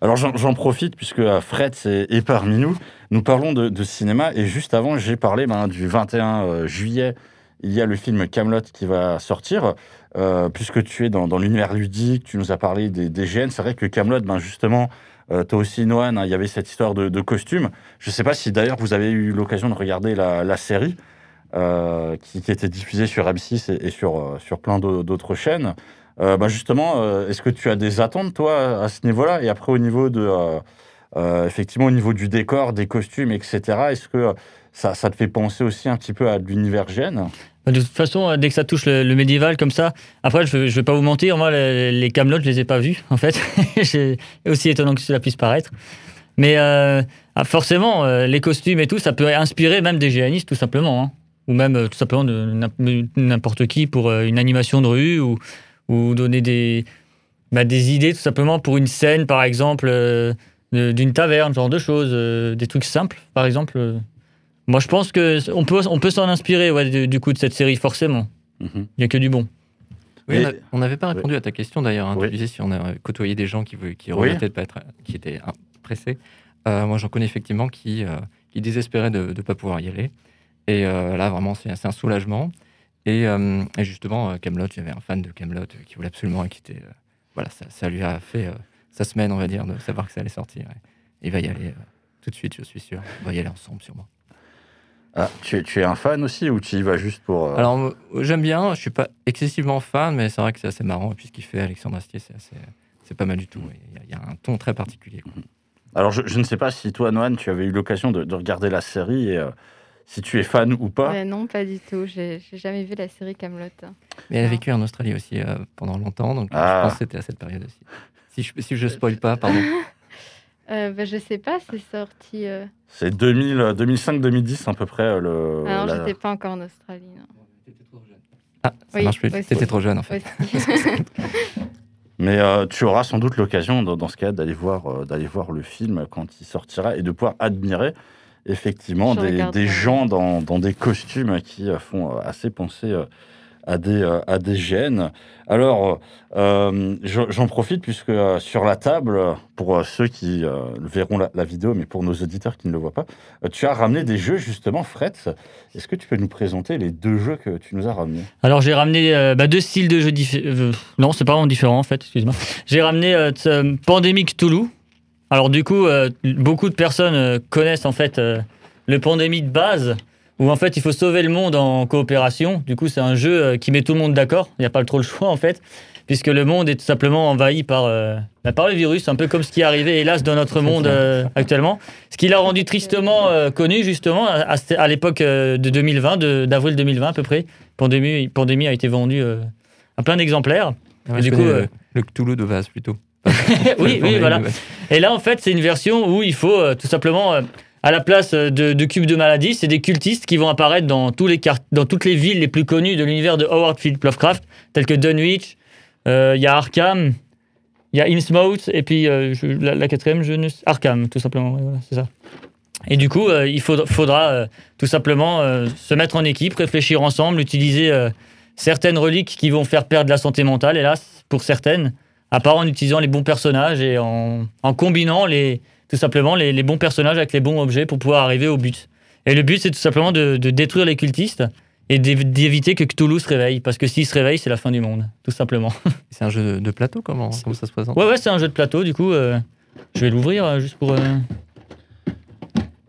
Alors j'en profite puisque euh, Fred est, parmi nous. Nous parlons de, de cinéma et juste avant j'ai parlé ben, du 21 euh, juillet. Il y a le film Camelot qui va sortir. Euh, puisque tu es dans, dans l'univers ludique, tu nous as parlé des, des GN. C'est vrai que Camelot, ben justement, euh, Noan, hein, il y avait cette histoire de, de costume. Je ne sais pas si d'ailleurs vous avez eu l'occasion de regarder la, série euh, qui, était diffusée sur M6 et, sur, euh, sur plein d'au- d'autres chaînes. Euh, bah justement, est-ce que tu as des attentes, toi, à ce niveau-là? Et après, au niveau de. effectivement, au niveau du décor, des costumes, etc., est-ce que ça, ça te fait penser aussi un petit peu à l'univers GN Bah, De toute façon, euh, dès que ça touche le, médiéval comme ça, après, je, je vais pas vous mentir, moi, les, les je les ai pas vus, en fait. (laughs) C'est aussi étonnant que cela puisse paraître. Mais euh, ah, forcément, euh, les costumes et tout, ça peut inspirer même des géanistes, tout simplement. hein. Ou même, tout simplement, n'importe qui pour une animation de rue ou, ou donner des, bah, des idées, tout simplement, pour une scène, par exemple, d'une taverne, ce genre de choses. des trucs simples, par exemple. Moi, je pense qu'on peut, on peut s'en inspirer ouais, du, du coup de cette série, forcément. Mhm. Il n'y a que du bon. Oui, Et- on a- on n'avait pas répondu à ta question d'ailleurs. hein. Oui. Tu disais si on a côtoyé des gens qui, qui Oui. regrettaient de pas être, qui étaient pressés. Euh, moi, j'en connais effectivement qui, euh, qui désespérait de ne pas pouvoir y aller. Et euh, là, vraiment, c'est c'est un soulagement. Et, euh, et justement, Camelot, j'avais un fan de Camelot qui voulait absolument quitter. voilà, ça, ça lui a fait euh, sa semaine, on va dire, de savoir que ça allait sortir. Il va y aller euh, tout de suite, je suis sûr. On va y aller ensemble, sûrement. Ah, tu, es, tu es un fan aussi ou tu y vas juste pour. euh, Alors, euh, j'aime bien, je suis pas excessivement fan, mais c'est vrai que c'est assez marrant. Et puis, ce qu'il fait, Alexandre Astier, c'est assez- c'est pas mal du tout. Il y, a- il y a un ton très particulier. quoi. Alors, je, je ne sais pas si toi, Noan, tu avais eu l'occasion de, de regarder la série et euh, si tu es fan ou pas. Non, pas du tout. J'ai jamais vu la série Camelot. Mais elle a vécu en Australie aussi euh, pendant longtemps, donc euh, Ah. je pense que c'était à cette période aussi. Si je, si je spoil pas, pardon. (laughs) Euh, bah, je sais pas, c'est sorti. euh, C'est 2000, euh, 2005-2010 à peu près. euh, Le, Ah non, la- j'étais pas encore en Australie. Non. Ah, ça Oui, marche plus. aussi. T'étais trop jeune en fait. (laughs) Mais euh, tu auras sans doute l'occasion, dans, dans ce cas, d'aller voir, euh, d'aller voir le film quand il sortira et de pouvoir admirer effectivement Je des, des gens dans, dans des costumes qui euh, font assez penser euh, à des, euh, à des gènes. Alors, euh, j'en profite puisque euh, sur la table, pour ceux qui verront la, vidéo, mais pour nos auditeurs qui ne le voient pas, tu as ramené des jeux justement, Fretz. Est-ce que tu peux nous présenter les deux jeux que tu nous as ramenés? Alors j'ai ramené bah, deux styles de jeux différents. non, c'est pas vraiment différent en fait, excuse-moi. J'ai ramené Pandemic Toulouse. Alors du coup, beaucoup de personnes connaissent en fait le Pandémie de base, où en fait il faut sauver le monde en coopération. Du coup, c'est un jeu euh, qui met tout le monde d'accord. Il n'y a pas trop le choix en fait, puisque le monde est tout simplement envahi par, euh, bah, par le virus, un peu comme ce qui est arrivé hélas dans notre monde euh, actuellement. Ce qui l'a rendu tristement euh, connu justement à, l'époque de 2020, de- d'avril 2020 à peu près. Pandémie, Pandémie a été vendu euh, à plein d'exemplaires. Ouais, je du coup, le, le Cthulhu de base plutôt. (laughs) oui, oui, voilà. Et là, en fait, c'est une version où il faut euh, tout simplement, euh, à la place euh, de, cubes de maladie, c'est des cultistes qui vont apparaître dans, toutes les villes les plus connues de l'univers de Howard Philip Lovecraft, telles que Dunwich, euh, il y a Arkham, il y a Innsmouth, et puis euh, la, quatrième, je ne Arkham, tout simplement, c'est ça. Et du coup, euh, il faudra, euh, tout simplement euh, se mettre en équipe, réfléchir ensemble, utiliser euh, certaines reliques qui vont faire perdre la santé mentale, hélas, pour certaines, à part en utilisant les bons personnages et en combinant les, tout simplement les, les bons personnages avec les bons objets pour pouvoir arriver au but. Et le but, c'est tout simplement de, de détruire les cultistes et d'év- d'éviter que Cthulhu se réveille, parce que s'il se réveille, c'est la fin du monde, tout simplement. (laughs) C'est un jeu de, plateau, comment, comment ça se présente? Ouais, ouais, c'est un jeu de plateau, du coup, euh, je vais l'ouvrir euh, juste pour, euh,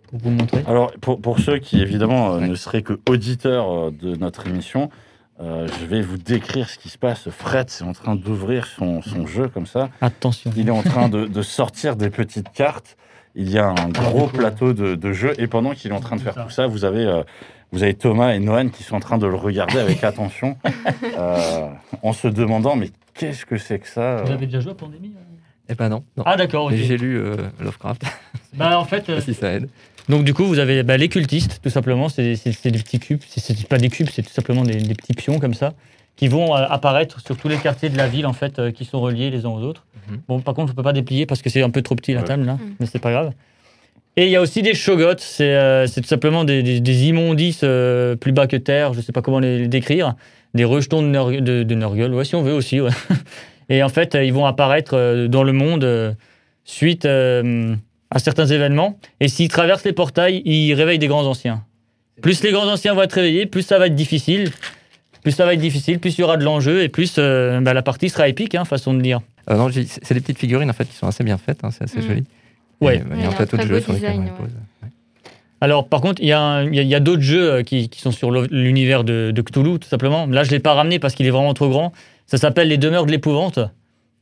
pour vous montrer. Alors, pour, pour ceux qui, évidemment, euh, Ouais. ne seraient que auditeurs de notre émission, euh, je vais vous décrire ce qui se passe. Fred est en train d'ouvrir son, son jeu comme ça. Attention. Il est en train de, de sortir des petites cartes. Il y a un gros plateau de, de jeu. Et pendant qu'il est en train de faire tout ça, vous avez, euh, vous avez Thomas et Noan qui sont en train de le regarder avec (laughs) attention, euh, en se demandant mais qu'est-ce que c'est que ça Vous avez déjà joué à Pandémie euh Eh ben non. non. Ah, d'accord, j'ai lu euh, Lovecraft, (laughs) Bah, en fait, euh, si ça aide. Donc du coup, vous avez bah, les cultistes, tout simplement, c'est des petits cubes, c'est- pas des cubes, c'est tout simplement des, des petits pions comme ça, qui vont euh, apparaître sur tous les quartiers de la ville, en fait, euh, qui sont reliés les uns aux autres. Mhm. Bon, par contre, je peux pas déplier parce que c'est un peu trop petit la Ouais. table, là, Mhm. mais c'est pas grave. Et il y a aussi des shogots, c'est euh, tout simplement des, des- des immondices euh, plus bas que terre, je sais pas comment les, les décrire, des rejetons de, Nurg- de, de Nurgle, ouais, si on veut aussi, ouais. (laughs) Et en fait, euh, ils vont apparaître euh, dans le monde euh, suite à certains événements. Et s'ils traversent les portails, ils réveillent des grands anciens. Plus les grands anciens vont être réveillés, plus ça va être difficile. Plus ça va être difficile, plus il y aura de l'enjeu et plus euh, bah, la partie sera épique, hein, façon de dire. Euh, non, c'est des petites figurines en fait qui sont assez bien faites, hein, c'est assez Mm. joli. Ouais. Il y a un plateau de jeu sur lequel on les ouais. pose. Alors, par contre, il y a, un- il y a- il y a d'autres jeux qui, qui sont sur l'univers de, de Cthulhu, tout simplement. Là, je ne l'ai pas ramené parce qu'il est vraiment trop grand. Ça s'appelle Les Demeures de l'Épouvante.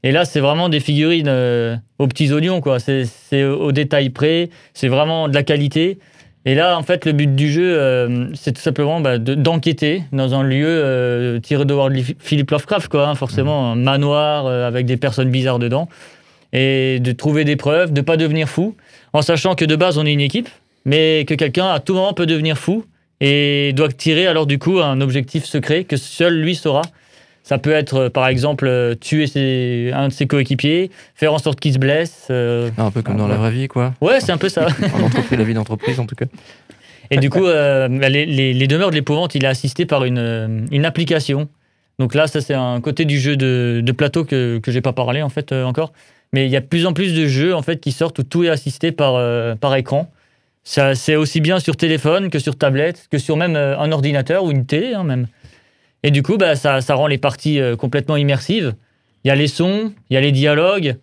Et là, c'est vraiment des figurines euh, aux petits oignons, quoi. C'est au détail près, c'est vraiment de la qualité. Et là, en fait, le but du jeu, euh, c'est tout simplement bah, de- d'enquêter dans un lieu euh, tiré de Lee- Philip Lovecraft, quoi. hein, forcément, un manoir avec des personnes bizarres dedans. Et de trouver des preuves, de ne pas devenir fou, en sachant que de base, on est une équipe mais que quelqu'un à tout moment peut devenir fou et doit tirer alors du coup un objectif secret que seul lui saura. Ça peut être euh, par exemple euh, tuer ses- un de ses coéquipiers, faire en sorte qu'il se blesse. euh, Un peu comme dans la vraie vie, quoi. Ouais, c'est un peu ça. (laughs) En entreprise, la vie d'entreprise, en tout cas. Et du coup, euh, bah, les, les- les demeures de l'épouvante, il est assisté par une, une application. Donc là, ça c'est un côté du jeu de, de plateau que, que j'ai pas parlé en fait euh, encore. Mais il y a de plus en plus de jeux en fait qui sortent où tout est assisté par, par écran. Ça, c'est aussi bien sur téléphone que sur tablette, que sur même un ordinateur ou une télé hein, même. Et du coup, bah, ça, ça rend les parties euh, complètement immersives. Il y a les sons, il y a les dialogues.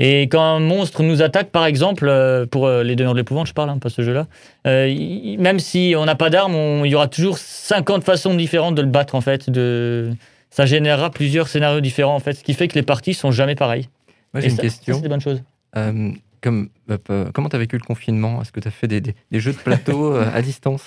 Et quand un monstre nous attaque, par exemple, euh, pour euh, les donneurs de l'épouvante, je parle, hein, pas ce jeu-là, euh, même si on n'a pas d'armes, il y aura toujours 50 façons différentes de le battre, en fait. De... Ça générera plusieurs scénarios différents, en fait, ce qui fait que les parties sont jamais pareilles. Moi, j'ai une ça- question. c'est des bonnes choses. Comme, comment tu as vécu le confinement? Est-ce que tu as fait des, des- des jeux de plateau à distance?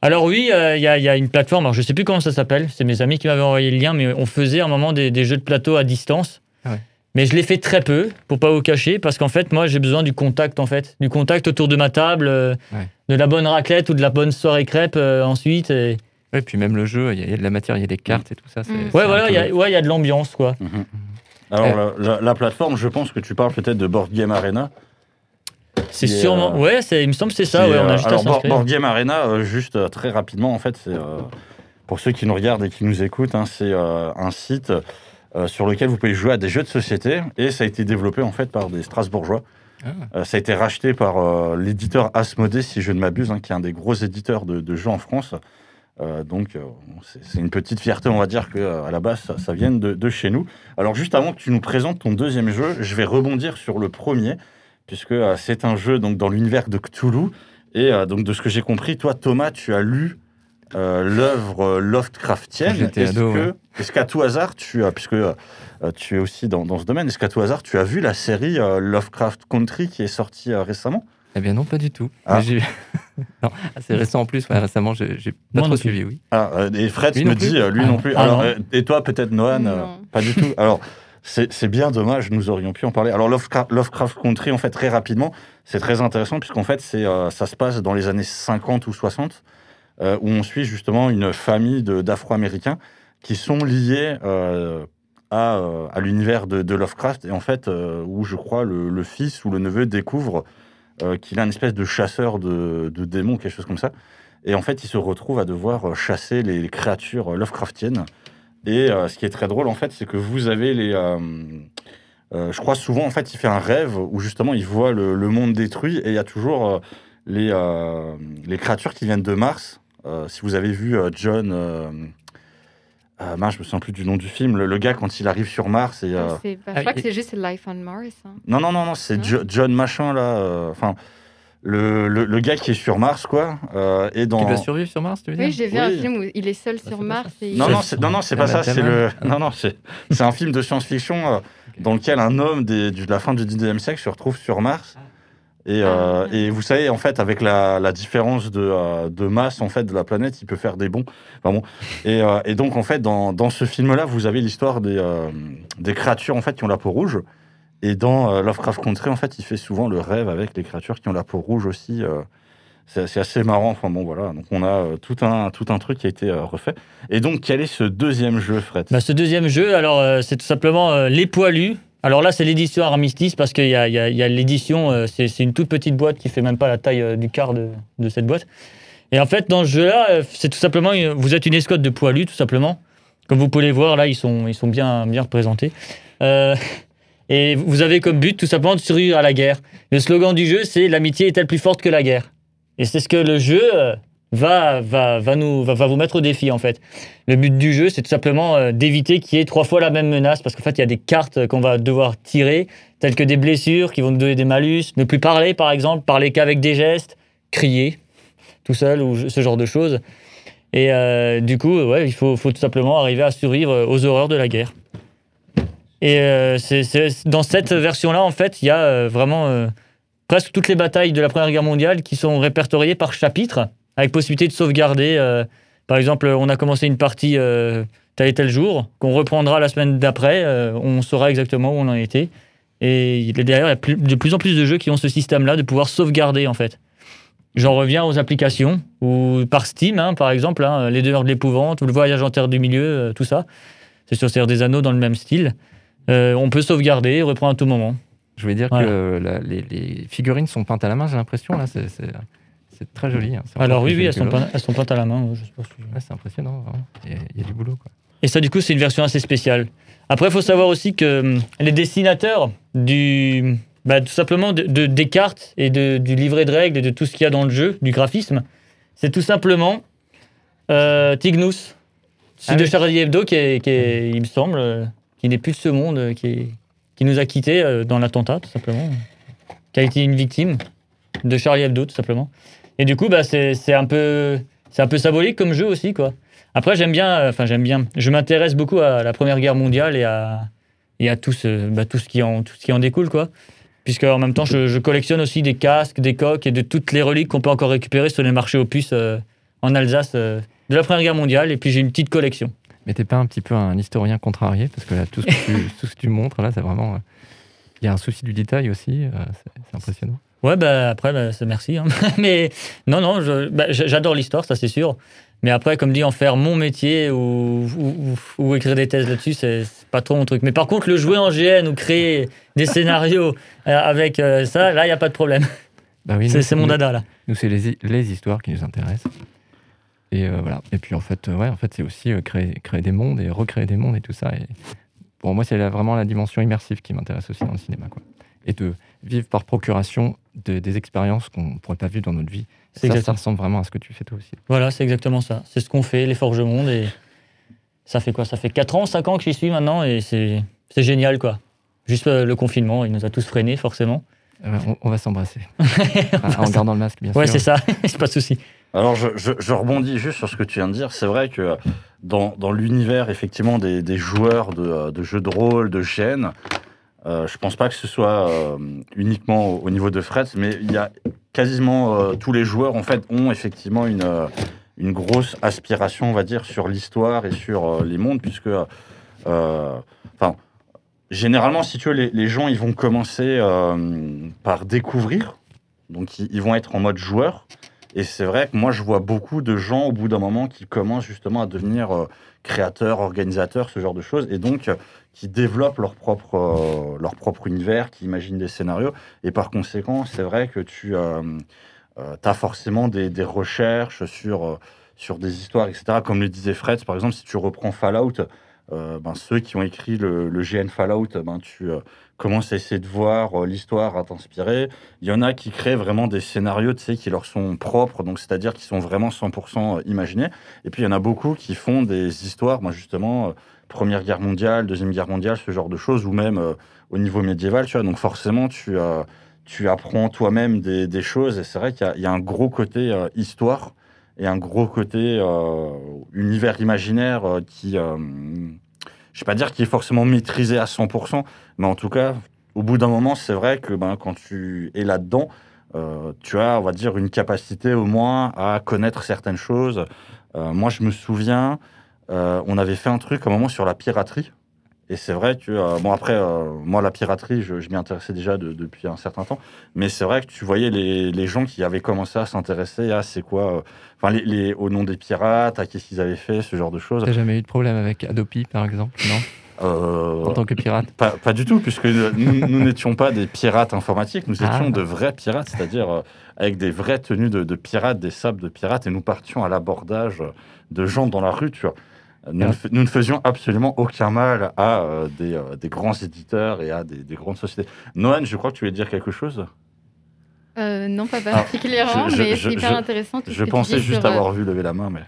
Alors oui, euh, il y, a- il y a une plateforme, alors je sais plus comment ça s'appelle, c'est mes amis qui m'avaient envoyé le lien, mais on faisait à un moment des, des jeux de plateau à distance. Ah ouais. Mais je l'ai fait très peu, pour pas vous cacher, parce qu'en fait, moi, j'ai besoin du contact, en fait. Du contact autour de ma table, euh, Ouais. de la bonne raclette ou de la bonne soirée crêpe euh, ensuite. Et... Ouais, puis même le jeu, il y, a- il y a de la matière, il y a des cartes et tout ça. c'est- Mm. c'est Ouais, voilà, il y a, ouais, il y a de l'ambiance, quoi. Mhm. Alors, la, la- la plateforme, je pense que tu parles peut-être de Board Game Arena. C'est sûrement... euh, Ouais, c'est- il me semble que c'est ça, ouais, on a euh, juste à alors, Board, s'inscrire. Board Game Arena, euh, juste euh, très rapidement, en fait, c'est euh, pour ceux qui nous regardent et qui nous écoutent, hein, c'est euh, un site euh, sur lequel vous pouvez jouer à des jeux de société et ça a été développé en fait par des Strasbourgeois. Ah. Euh, ça a été racheté par euh, l'éditeur Asmodée, si je ne m'abuse, hein, qui est un des gros éditeurs de, de jeux en France. Euh, donc, euh, c'est c'est une petite fierté, on va dire, que euh, à la base, ça, ça vienne de, de chez nous. Alors, juste avant que tu nous présentes ton deuxième jeu, je vais rebondir sur le premier, puisque euh, c'est un jeu donc dans l'univers de Cthulhu. Et euh, donc, de ce que j'ai compris, toi, Thomas, tu as lu euh, l'œuvre Lovecraftienne. Est-ce qu'à tout hasard, tu as, puisque euh, tu es aussi dans, dans ce domaine, est-ce qu'à tout hasard, tu as vu la série euh, Lovecraft Country qui est sortie euh, récemment? Eh bien non, pas du tout. Ah. (laughs) Non, assez récent en plus. ouais, récemment, j'ai pas Moi trop suivi, oui. Ah, euh, et Fred Lui me dit, lui Ah non plus. Ah Alors, non. euh, et toi, peut-être, Noan euh. Pas du tout. Alors, c'est bien dommage, nous aurions pu en parler. Alors, Lovecraft, Country, en fait, très rapidement, c'est très intéressant, puisqu'en fait, euh, ça se passe dans les années 50 ou 60, euh, où on suit justement une famille d'Afro-Américains qui sont liés euh, à, l'univers de, Lovecraft, et en fait, où je crois le, fils ou le neveu découvre qu'il a une espèce de chasseur de, de démons, quelque chose comme ça. Et en fait, il se retrouve à devoir chasser les, créatures Lovecraftiennes. Et euh, ce qui est très drôle, en fait, c'est que vous avez les. euh, euh, je crois souvent, en fait, il fait un rêve où justement il voit le, le monde détruit et il y a toujours euh, les, euh, les créatures qui viennent de Mars. Euh, si vous avez vu euh, John. Euh, euh, mince, je me souviens plus du nom du film. Le, le gars, quand il arrive sur Mars. Et, euh, C'est- bah, Ah, je crois et- que c'est juste Life on Mars. hein. non, non, non, non, c'est John Machin, là. euh, Enfin, le, le, le gars qui est sur Mars, quoi. euh, et dans... Tu dois survivre sur Mars, tu veux dire Oui, j'ai vu un film où il est seul Bah, sur Mars. Et il- Non, non, c'est, non, non, c'est pas ça. C'est le, non, non, c'est, c'est un film de science-fiction euh, dans lequel un homme des- du- de la fin du 19e siècle se retrouve sur Mars. Et, euh, Ah. et vous savez, en fait, avec la, la différence de, euh, de masse en fait de la planète, il peut faire des bons. Enfin bon. Et, euh, et donc, en fait, dans, dans ce film-là, vous avez l'histoire des, euh, des créatures en fait qui ont la peau rouge. Et dans euh, Lovecraft Country, en fait, il fait souvent le rêve avec les créatures qui ont la peau rouge aussi. euh, c'est assez marrant. Enfin bon, voilà. Donc, on a euh, tout, un, tout un truc qui a été refait. Et donc, quel est ce deuxième jeu, Fred? Bah, ce deuxième jeu, alors c'est tout simplement Les Poilus. Alors là, c'est l'édition Armistice parce qu'il y a, a- l'édition, c'est une toute petite boîte qui fait même pas la taille du quart de, de cette boîte. Et en fait, dans ce jeu-là, c'est tout simplement, vous êtes une escouade de poilus, tout simplement. Comme vous pouvez les voir, là, ils sont, ils sont bien, bien représentés. Euh, et vous avez comme but, tout simplement, de survivre à la guerre. Le slogan du jeu, c'est L'amitié est-elle plus forte que la guerre? Et c'est ce que le jeu euh, va, va, va, nous, va, vous mettre au défi, en fait. Le but du jeu, c'est tout simplement euh, d'éviter qu'il y ait trois fois la même menace, parce qu'en fait, il y a des cartes qu'on va devoir tirer, telles que des blessures qui vont nous donner des malus, ne plus parler, par exemple, parler qu'avec des gestes, crier, tout seul, ou ce genre de choses. Et euh, du coup, ouais, il faut, tout simplement arriver à survivre euh, aux horreurs de la guerre. Et euh, c'est- dans cette version-là, en fait, il y a euh, vraiment euh, presque toutes les batailles de la Première Guerre mondiale qui sont répertoriées par chapitre, avec possibilité de sauvegarder. par exemple, on a commencé une partie tel et tel jour, qu'on reprendra la semaine d'après, on saura exactement où on en était. Et derrière, il y a de plus en plus de jeux qui ont ce système-là de pouvoir sauvegarder, en fait. J'en reviens aux applications, ou par Steam, hein, par exemple, hein, Les Demeures de l'Épouvante, ou Le Voyage en Terre du Milieu, tout ça. C'est sur Serre des Anneaux dans le même style. Euh, on peut sauvegarder et reprendre à tout moment. Je voulais dire Voilà. que la- les, les figurines sont peintes à la main, j'ai l'impression. là. C'est très joli. hein. Alors oui, elles sont, peintes- elles sont peintes à la main. je sais pas si- Ouais, c'est impressionnant. Il y, a, il y a du boulot. Quoi. Et ça, du coup, c'est une version assez spéciale. Après, il faut savoir aussi que hum, les dessinateurs du, bah, tout simplement de, de- des cartes et de, du livret de règles et de tout ce qu'il y a dans le jeu, du graphisme. C'est tout simplement euh, Tignus, celui Ah de oui. Charlie Hebdo, qui, est, qui est, il me semble, euh, qui n'est plus ce monde, euh, qui, qui nous a quittés euh, dans l'attentat, tout simplement. Qui a été une victime de Charlie Hebdo, tout simplement. Et du coup, bah, c'est un, peu- c'est un peu symbolique comme jeu aussi, quoi. Après, j'aime bien, euh, enfin, j'aime bien, je m'intéresse beaucoup à la Première Guerre mondiale et à, et à tout, ce, bah, tout, ce qui en, tout ce qui en découle, quoi. Puisque en même temps, je, collectionne aussi des casques, des coques et de toutes les reliques qu'on peut encore récupérer sur les marchés aux puces en Alsace de la Première Guerre mondiale. Et puis j'ai une petite collection. Mais t'es pas un petit peu un historien contrarié Parce que là, tout ce que tu, (laughs) tout ce que tu montres, là, c'est vraiment. euh, Il y a un souci du détail aussi, euh, c'est impressionnant. Ouais, bah après, bah, c'est merci. hein. (laughs) Mais non, non, bah, j'adore l'histoire, ça c'est sûr. Mais après, comme dit, en faire mon métier ou, ou, écrire des thèses là-dessus, c'est pas trop mon truc. Mais par contre, le jouer en GN ou créer des scénarios euh, avec euh, ça, là, il n'y a pas de problème. Bah oui, C'est mon dada, là. Nous, c'est les, les histoires qui nous intéressent. Et euh, voilà. Et puis en fait, euh, ouais, en fait, c'est aussi euh, créer, créer des mondes et recréer des mondes et tout ça. Et pour moi, c'est vraiment la dimension immersive qui m'intéresse aussi dans le cinéma, quoi. Et de vivre par procuration de- des expériences qu'on ne pourrait pas vivre dans notre vie. Ça, ça ressemble vraiment à ce que tu fais toi aussi. Voilà, c'est exactement ça. C'est ce qu'on fait, les Forges Monde. Et ça fait quoi? Ça fait 4 ans, 5 ans que j'y suis maintenant. Et c'est génial, quoi. Juste le confinement, il nous a tous freinés, forcément. Euh, on, on va s'embrasser. (laughs) Ah, en gardant le masque, bien Ouais, sûr. c'est ça. (laughs) c'est pas de souci. Alors, je, je- je rebondis juste sur ce que tu viens de dire. C'est vrai que dans, dans l'univers, effectivement, des, des joueurs de, de jeux de rôle, de GN, euh, je pense pas que ce soit euh, uniquement au, au niveau de Fred, mais il y a quasiment euh, tous les joueurs, en fait, ont effectivement une, euh, une grosse aspiration, on va dire, sur l'histoire et sur euh, les mondes, puisque, euh, enfin, généralement, si tu veux, les, gens, ils vont commencer euh, par découvrir. Donc, ils, vont être en mode joueur. Et c'est vrai que moi, je vois beaucoup de gens au bout d'un moment qui commencent justement à devenir euh, créateurs, organisateurs, ce genre de choses, et donc euh, qui développent leur propre, euh, leur propre univers, qui imaginent des scénarios. Et par conséquent, c'est vrai que tu as forcément des, des recherches sur, sur des histoires, etc. Comme le disait Fred, par exemple, si tu reprends Fallout, euh, ben, ceux qui ont écrit le, GN Fallout, ben, tu euh, commences à essayer de voir euh, l'histoire à t'inspirer. Il y en a qui créent vraiment des scénarios, tu sais, qui leur sont propres, donc c'est-à-dire qui sont vraiment 100% imaginés. Et puis il y en a beaucoup qui font des histoires, moi justement, Première Guerre mondiale, Deuxième Guerre mondiale, ce genre de choses, ou même au niveau médiéval, tu vois. Donc forcément, tu, tu apprends toi-même des, des choses, et c'est vrai qu'il y a- un gros côté histoire et un gros côté euh, univers imaginaire euh, qui, euh, je vais pas dire qui est forcément maîtrisé à 100%, mais en tout cas, au bout d'un moment, c'est vrai que ben, quand tu es là-dedans, tu as, on va dire, une capacité au moins à connaître certaines choses. Moi, je me souviens, on avait fait un truc à un moment sur la piraterie. Et c'est vrai que, euh, bon, après, euh, moi, la piraterie, je, je m'y intéressais déjà de- depuis un certain temps. Mais c'est vrai que tu voyais les, les gens qui avaient commencé à s'intéresser à c'est quoi, euh, enfin, les, les- au nom des pirates, à qu'est-ce qu'ils avaient fait, ce genre de choses. T'as jamais eu de problème avec Adopi, par exemple Non? En tant que pirate pas, pas du tout, puisque nous n'étions pas des pirates informatiques, nous Ah. étions de vrais pirates, c'est-à-dire avec des vraies tenues de, de pirates, des sables de pirates, et nous partions à l'abordage de gens dans la rue, tu vois. Nous, Ah. nous ne faisions absolument aucun mal à euh, des, euh, des grands éditeurs et à des, des grandes sociétés. Noël, je crois que tu voulais dire quelque chose? Euh, non, pas Ah, particulièrement, je- je- mais c'est hyper je- intéressant. tout ce Je pensais dis juste sur, avoir vu lever la main, mais...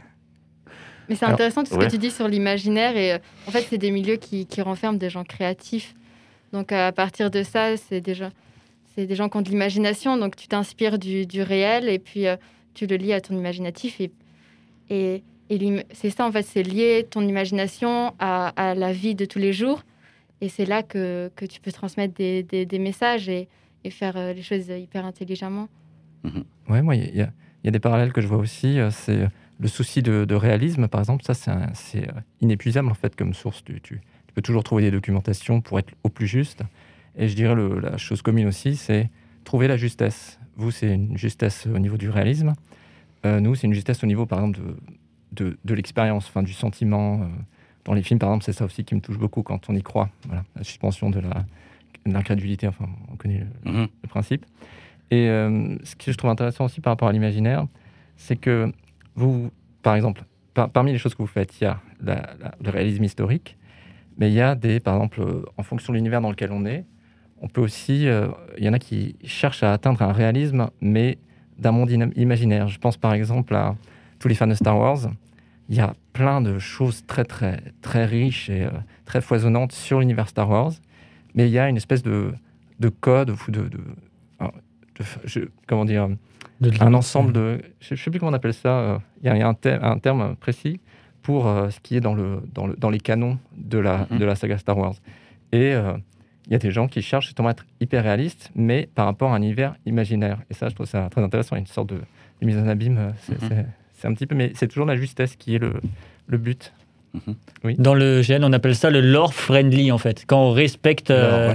Mais c'est intéressant tout ce ouais. que tu dis sur l'imaginaire et euh, en fait c'est des milieux qui, qui renferment des gens créatifs. Donc à partir de ça, c'est des gens, c'est des gens qui ont de l'imagination. Donc tu t'inspires du, du réel et puis euh, tu le lis à ton imaginatif et et, c'est ça en fait, c'est lier ton imagination à, la vie de tous les jours et c'est là que, que tu peux transmettre des, des, messages et, faire euh, les choses hyper intelligemment. Ouais, moi, il y, y a des parallèles que je vois aussi. euh, C'est le souci de, de réalisme, par exemple. Ça, c'est euh, inépuisable, en fait, comme source. Tu, tu- peux toujours trouver des documentations pour être au plus juste. Et je dirais le- la chose commune aussi, c'est trouver la justesse. Vous, c'est une justesse au niveau du réalisme. Nous, c'est une justesse au niveau, par exemple, de, de, de l'expérience, enfin, du sentiment. euh. Dans les films, par exemple, c'est ça aussi qui me touche beaucoup quand on y croit. Voilà, la suspension de la- l'incrédulité, enfin, on connaît le, Mhm. le principe. Et euh, ce que je trouve intéressant aussi par rapport à l'imaginaire, c'est que vous, par exemple, par- parmi les choses que vous faites, il y a la- la- le réalisme historique, mais il y a des, par exemple, euh, en fonction de l'univers dans lequel on est, on peut aussi, euh, il y en a qui cherchent à atteindre un réalisme, mais d'un monde ina- imaginaire. Je pense par exemple à tous les fans de Star Wars. Il y a plein de choses très très très riches et euh, très foisonnantes sur l'univers Star Wars, mais il y a une espèce de, de code ou de, de- de- je- comment dire De- un ensemble de. Je ne sais plus comment on appelle ça. euh, Il y a, il y a un, ter- un terme précis pour euh, ce qui est dans, le, dans, le, dans les canons de la, Mhm. de la saga Star Wars. Et euh, il y a des gens qui cherchent justement à être hyper réalistes, mais par rapport à un univers imaginaire. Et ça, je trouve ça très intéressant. Il y a une sorte de, de mise en abîme. euh, C'est Mhm. c'est- c'est un petit peu. Mais c'est toujours la justesse qui est le, le but. Dans le GN, on appelle ça le lore friendly en fait. Quand on respecte. Euh,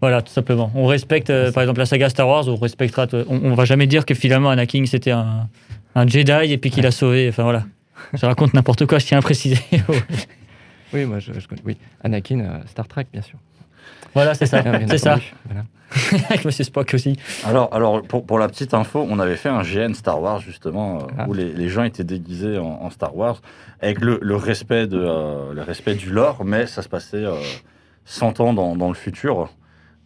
voilà, tout simplement. On respecte, euh, par exemple, la saga Star Wars, on respectera. On, on va jamais dire que finalement Anakin c'était un, un Jedi et puis qu'il a sauvé. Enfin voilà. Je raconte n'importe quoi, je tiens à préciser. (laughs) Oui, moi, je, je connais. Oui, Anakin, euh, Star Trek, bien sûr. Voilà, c'est ça. C'est ça. Voilà. (laughs) Avec Monsieur Spock aussi. Alors, alors pour, pour la petite info, on avait fait un GN Star Wars justement euh, Ah. où les, les gens étaient déguisés en, en Star Wars avec le, le respect de euh, le respect du lore, mais ça se passait euh, 100 ans dans, dans le futur.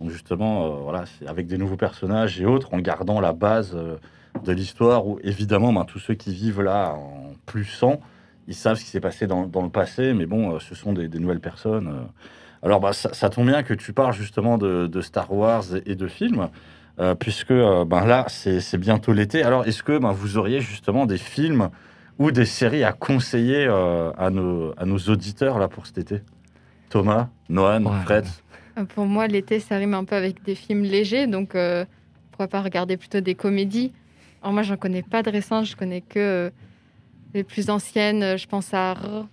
Donc justement, euh, voilà, c'est avec des nouveaux personnages et autres, en gardant la base euh, de l'histoire où évidemment, ben, tous ceux qui vivent là en plus 100, ils savent ce qui s'est passé dans, dans le passé, mais bon, ce sont des, des nouvelles personnes. Alors, bah, ça, ça tombe bien que tu parles justement de, de Star Wars et, de films, euh, puisque euh, ben, là, c'est bientôt l'été. Alors, est-ce que ben, vous auriez justement des films ou des séries à conseiller euh, à, nos, à nos auditeurs là, pour cet été? Thomas, Noan, Ouais. Fred? Pour moi, l'été, ça rime un peu avec des films légers, donc euh, pourquoi pas regarder plutôt des comédies? Alors moi, j'en connais pas de récentes, je connais que euh, les plus anciennes. Je pense à R.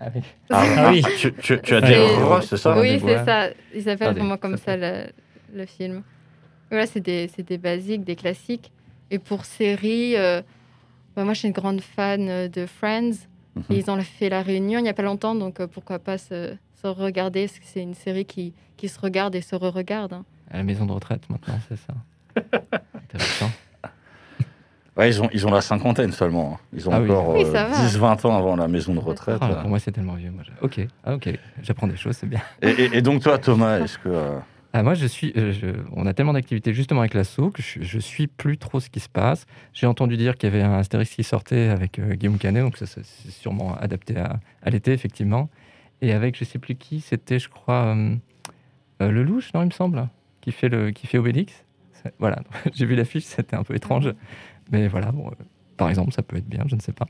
Ah Ah, oui. ah, tu, tu- tu as C'est- dit C'est- ça des oui, c'est ça. Il s'appelle vraiment comme ça ça le, le film. Voilà, c'est des, des basiques, des classiques. Et pour séries, euh, bah, moi, je suis une grande fan euh, de Friends. Mhm. Ils ont fait la réunion il n'y a pas longtemps, donc euh, pourquoi pas se, se regarder parce que C'est une série qui, qui se regarde et se re-regarde. hein. À la maison de retraite, maintenant, c'est ça. (laughs) Intéressant. Ouais, ils ont, ils ont la cinquantaine seulement. hein. Ils ont Ah oui. encore Oui, va. 10-20 ans avant la maison de retraite. Ah, pour moi, c'est tellement vieux. Moi, Ok, ah, ok, j'apprends des choses, c'est bien. Et, et- et donc toi, Thomas, est-ce que... euh, Ah, moi, je suis, euh, je- on a tellement d'activités justement avec l'assaut que je, je suis plus trop ce qui se passe. J'ai entendu dire qu'il y avait un Astérix qui sortait avec euh, Guillaume Canet, donc ça, ça, c'est sûrement adapté à, à l'été, effectivement. Et avec je sais plus qui, c'était, je crois, euh, euh, Lelouch, non, il me semble, qui fait, le, qui fait Obélix. Voilà, (laughs) j'ai vu l'affiche, c'était un peu étrange. Mais voilà, bon, euh, par exemple, ça peut être bien, je ne sais pas.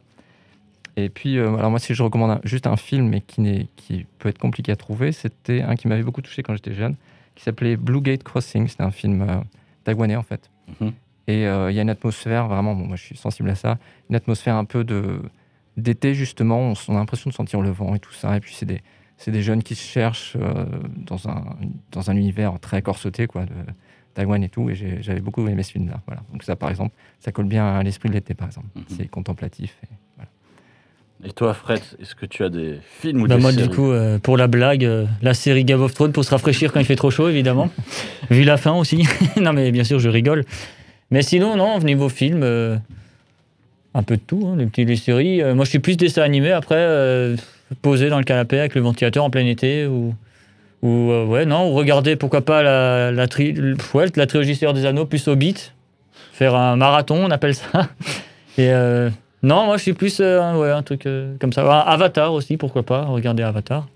Et puis, euh, alors moi, si je recommande un- juste un film, mais qui, n'est- qui peut être compliqué à trouver, c'était un qui m'avait beaucoup touché quand j'étais jeune, qui s'appelait Blue Gate Crossing. C'était un film euh, taïwanais, en fait. Mhm. Et euh, il y a une atmosphère, vraiment, bon, moi je suis sensible à ça, une atmosphère un peu de d'été, justement. On, a l'impression de sentir le vent et tout ça. Et puis, c'est des, c'est des jeunes qui se cherchent dans, un, dans un univers très corseté, quoi, de Taïwan et tout. Et j'avais beaucoup aimé ce film-là. Voilà. Donc, ça, par exemple, ça colle bien à l'esprit de l'été, par exemple. Mhm. C'est contemplatif. Et, voilà. Et toi, Fred, est-ce que tu as des films ou Bah, des moi, séries? du coup, euh, pour la blague, euh, la série Game of Thrones pour se rafraîchir quand il fait trop chaud, évidemment. (laughs) Vu la fin aussi. (laughs) non, mais bien sûr, je rigole. Mais sinon, non, niveau film, euh, un peu de tout, hein, les petits les séries. Euh, moi, je suis plus dessin animé. Après, euh, posé dans le canapé avec le ventilateur en plein été ou. Ou euh, ouais, non, ou regarder pourquoi pas la, la, tri- ouais, la trilogie Seigneur des Anneaux plus Hobbit. Faire un marathon, on appelle ça. (laughs) Et euh, non, moi je suis plus euh, un- ouais, un truc euh, comme ça. Avatar aussi, pourquoi pas, regarder Avatar.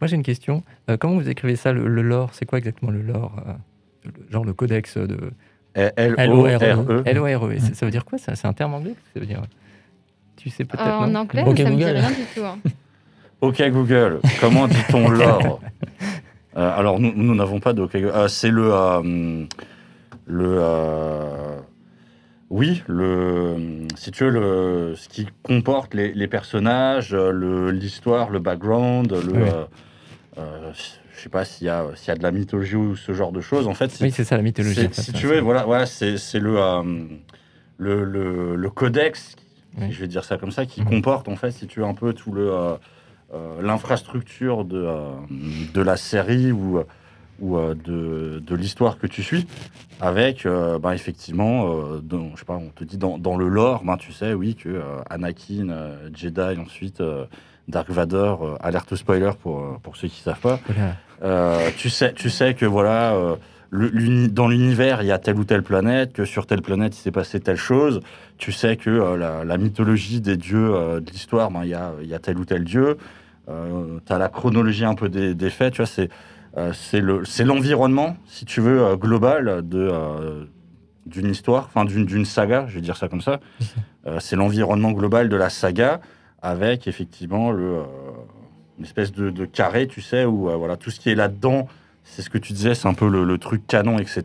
Moi, j'ai une question. Euh, comment vous écrivez ça, le, le lore? C'est quoi exactement le lore euh, le- Genre le codex de L-O-R-E. LORE. Ça- Ça veut dire quoi ça? C'est un terme anglais? Ça veut dire. Tu sais peut-être Euh, en anglais, ça me dit rien du tout. (laughs) Ok Google, comment dit-on (laughs) l'or Euh, Alors nous nous n'avons pas de OK Google. Euh, c'est le euh, le oui le si tu veux le ce qui comporte les, les personnages, le l'histoire, le background, le Oui. je sais pas s'il y a s'il y a de la mythologie ou ce genre de choses. En fait, c'est- Oui, c'est ça la mythologie. c'est- en fait, si tu veux, voilà, voilà c'est c'est le, le, le, le codex, Oui. je vais dire ça comme ça, qui Mhm. comporte en fait, si tu veux, un peu tout le l'infrastructure de, euh, de la série ou, ou euh, de, de l'histoire que tu suis, avec, euh, ben, effectivement, euh, dans- je sais pas, on te dit dans, dans le lore, ben, tu sais, oui, que euh, Anakin, euh, Jedi, ensuite euh, Dark Vador, euh, alerte spoiler pour, euh, pour ceux qui ne savent pas. Voilà. Euh, tu, sais, tu sais que voilà, euh, le- dans l'univers, il y a telle ou telle planète, que sur telle planète, il s'est passé telle chose. Tu sais que euh, la, la mythologie des dieux euh, de l'histoire, ben, il y, a, il y a tel ou tel dieu. tu as la chronologie un peu des, des faits. Tu vois, c'est euh, c'est le- c'est l'environnement, si tu veux, euh, global de, euh, d'une histoire, enfin d'une saga, je vais dire ça comme ça. (laughs) Euh, c'est l'environnement global de la saga avec effectivement le, euh, une espèce de, de carré, tu sais, où euh, voilà, tout ce qui est là-dedans, c'est ce que tu disais, c'est un peu le, le truc canon, etc.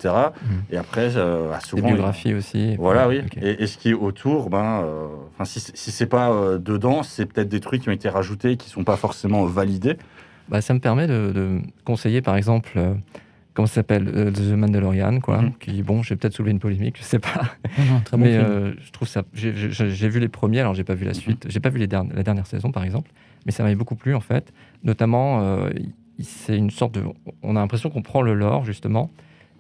Et après, euh, ah, Des souvent, biographies aussi. voilà, oui. Et, et ce qui est autour, ben, euh, enfin, si, c'est- si c'est pas euh, dedans, c'est peut-être des trucs qui ont été rajoutés qui sont pas forcément validés. Bah, ça me permet de, de conseiller, par exemple, euh, comment ça s'appelle euh, The Mandalorian, quoi. Mhm. Qui, bon, j'ai peut-être soulevé une polémique, je sais pas. (laughs) Non, non, très bon mais euh, je trouve ça. j'ai- vu les premiers, alors j'ai pas vu la suite. J'ai pas vu les derni- la dernière saison, par exemple. Mais ça m'avait beaucoup plu, en fait. Notamment, euh, c'est une sorte de. On a l'impression qu'on prend le lore, justement,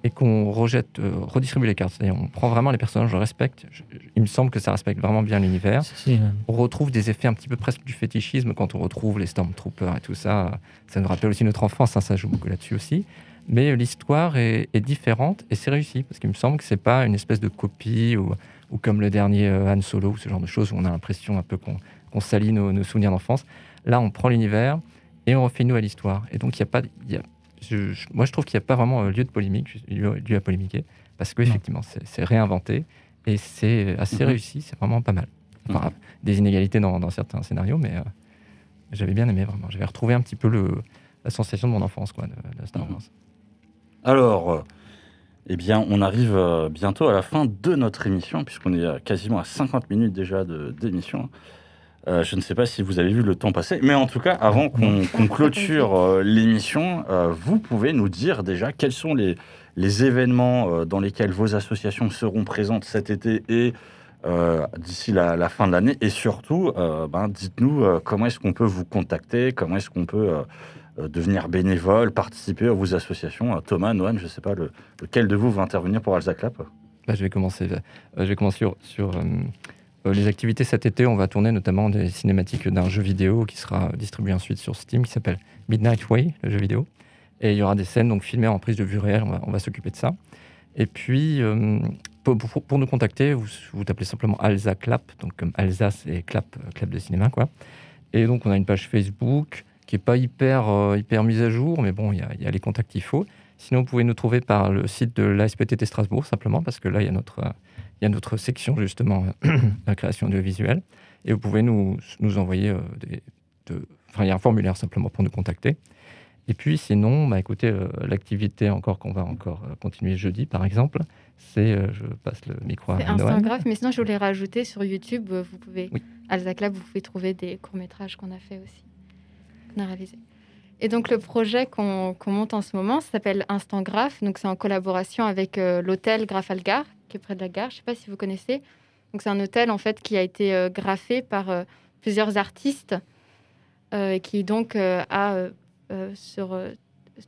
et qu'on rejette, euh, redistribue les cartes. C'est-à-dire, on prend vraiment les personnages, je respecte. Je- il me semble que ça respecte vraiment bien l'univers Si, si, euh, on retrouve des effets un petit peu presque du fétichisme quand on retrouve les Stormtroopers et tout ça. Ça nous rappelle aussi notre enfance, hein, ça joue beaucoup là-dessus aussi. Mais l'histoire est, est différente et c'est réussi parce qu'il me semble que c'est pas une espèce de copie ou, ou comme le dernier euh, Han Solo ou ce genre de choses où on a l'impression un peu qu'on qu'on salit nos, nos souvenirs d'enfance. Là, on prend l'univers et on refait nous à l'histoire. Et donc, il y a pas, il y a- je- je- moi, je trouve qu'il n'y a pas vraiment euh, lieu de polémique, lieu, lieu à polémiquer parce qu'effectivement, c'est c'est réinventé et c'est assez Mhm. réussi, c'est vraiment pas mal. Enfin, des inégalités dans, dans certains scénarios, mais euh, j'avais bien aimé vraiment. J'avais retrouvé un petit peu le, la sensation de mon enfance, quoi, de, de Star Mhm. Wars. Alors, euh, eh bien, on arrive bientôt à la fin de notre émission, puisqu'on est à quasiment à 50 minutes déjà d'émission. Euh, je ne sais pas si vous avez vu le temps passer, mais en tout cas, avant qu'on clôture euh, l'émission, euh, vous pouvez nous dire déjà quels sont les, les événements euh, dans lesquels vos associations seront présentes cet été et euh, d'ici la, la fin de l'année. Et surtout, euh, ben, dites-nous euh, comment est-ce qu'on peut vous contacter, comment est-ce qu'on peut devenir bénévole, participer à vos associations. Thomas, Noam, je ne sais pas le- lequel de vous va intervenir pour Alza Clap. Bah, je vais commencer, euh, je vais commencer sur, sur, les activités cet été. On va tourner notamment des cinématiques d'un jeu vidéo qui sera distribué ensuite sur Steam, qui s'appelle Midnight Way, le jeu vidéo. Et il y aura des scènes donc filmées en prise de vue réelle. On va, s'occuper de ça. Et puis, euh, pour, nous contacter, vous, vous tapez simplement Alza Clap, donc comme Alsace et Clap, euh, clap de cinéma, quoi. Et donc, on a une page Facebook qui est pas hyper, euh, hyper mise à jour, mais bon, il y y a les contacts qu'il faut. Sinon, vous pouvez nous trouver par le site de l'ASPTT Strasbourg, simplement, parce que là, il y a notre, euh, il y a notre section, justement, (clears throat) la création audiovisuelle. Et vous pouvez nous, nous envoyer euh, des. de- Enfin, il y a un formulaire simplement pour nous contacter. Et puis, sinon, bah, écoutez, euh, l'activité encore qu'on va encore euh, continuer jeudi, par exemple, c'est. euh, je passe le micro à C'est Noël. Instagram, mais sinon je voulais rajouter sur YouTube, vous pouvez, Oui. Alza Club, vous pouvez trouver des courts-métrages qu'on a fait aussi, qu'on a réalisé. Et donc le projet qu'on monte en ce moment s'appelle Instantgraph, donc c'est en collaboration avec l'hôtel Grafalgar, qui est près de la gare, je ne sais pas si vous connaissez. Donc c'est un hôtel en fait qui a été euh, graffé par euh, plusieurs artistes euh, et qui donc a sur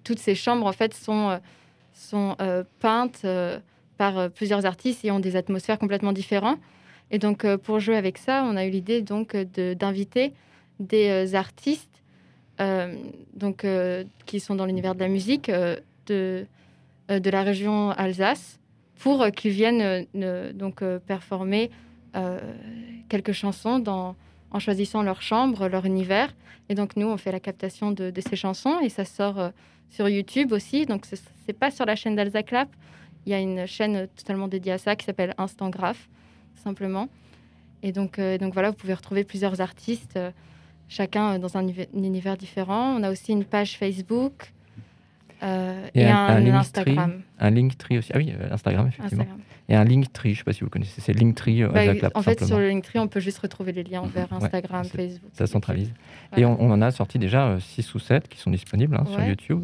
toutes ces chambres en fait sont, sont peintes par plusieurs artistes et ont des atmosphères complètement différentes. Et donc, pour jouer avec ça, on a eu l'idée donc d'inviter des artistes donc, qui sont dans l'univers de la musique de, de la région Alsace pour euh, qu'ils viennent euh, donc, euh, performer quelques chansons en choisissant leur chambre, leur univers. Et donc, nous, on fait la captation de, ces chansons et ça sort sur YouTube aussi. Donc, ce n'est pas sur la chaîne d'Alza Clap. Il y a une chaîne totalement dédiée à ça qui s'appelle Instant Graph, simplement. Et donc, donc voilà, vous pouvez retrouver plusieurs artistes, chacun dans un univers différent. On a aussi une page Facebook euh, Et et, un- un, un Linktree. Instagram. Un Linktree aussi. Ah oui, euh, Instagram, effectivement. Instagram. Et un Linktree, je ne sais pas si vous connaissez. C'est Linktree euh, Bah, Clap, en fait, simplement. sur le Linktree, on peut juste retrouver les liens vers Ouais, Instagram, Facebook. Ça centralise. Voilà. Et on, on en a sorti déjà 6 ou 7 qui sont disponibles hein, sur. YouTube.